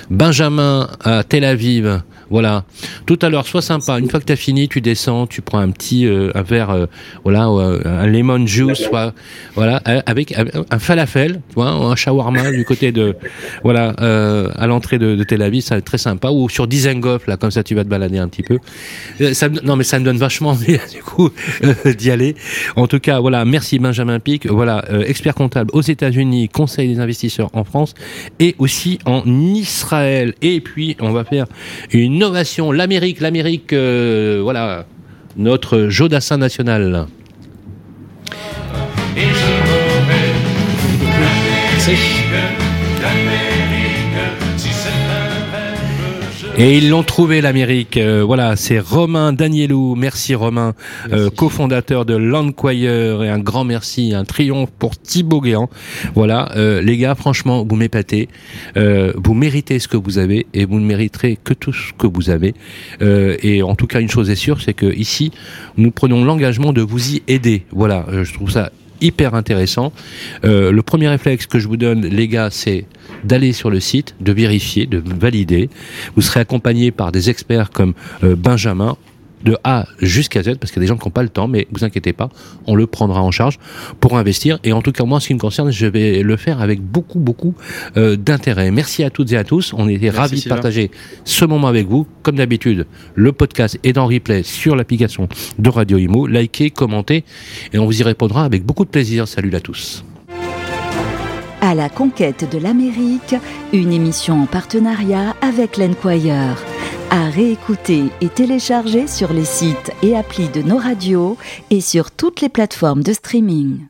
Benjamin à Tel Aviv, voilà. Tout à l'heure, sois sympa. Une fois que tu as fini, tu descends, tu prends un petit euh, un verre, euh, voilà, euh, un lemon juice, soit, voilà, avec un falafel, tu vois, un shawarma du côté de, voilà, à l'entrée de, Tel Aviv, c'est très sympa. Ou sur Dizengoff, là, comme ça, tu vas te balader un petit peu. Ça, non, mais ça me donne vachement envie, du coup, d'y aller. En tout cas, voilà, merci Benjamin Pic, voilà, expert comptable aux États-Unis, conseil des investisseurs en France et aussi en Israël. Et puis, on va faire une innovation, l'Amérique, l'Amérique, euh, voilà, notre Jodassin national. Ils l'ont trouvé l'Amérique. Euh, voilà, c'est Romain Danielou. Merci Romain, euh, cofondateur de Landquire et un grand merci, un triomphe pour Thibaut Guéant. Voilà, euh, les gars, franchement, vous m'épatez. vous méritez ce que vous avez et vous ne mériterez que tout ce que vous avez. et en tout cas, une chose est sûre, c'est que ici, nous prenons l'engagement de vous y aider. Voilà, je trouve ça hyper intéressant. Euh, le premier réflexe que je vous donne, les gars, c'est d'aller sur le site, de vérifier, de valider. Vous serez accompagné par des experts comme euh, Benjamin de A jusqu'à Z, parce qu'il y a des gens qui n'ont pas le temps, mais vous inquiétez pas, on le prendra en charge pour investir. Et en tout cas, moi, en ce qui me concerne, je vais le faire avec beaucoup, beaucoup euh, d'intérêt. Merci à toutes et à tous. On était ravis de partager ce moment avec vous. Comme d'habitude, le podcast est en replay sur l'application de Radio Imo. Likez, commentez, et on vous y répondra avec beaucoup de plaisir. Salut à tous. À la conquête de l'Amérique, une émission en partenariat avec l'Enquire à réécouter et télécharger sur les sites et applis de nos radios et sur toutes les plateformes de streaming.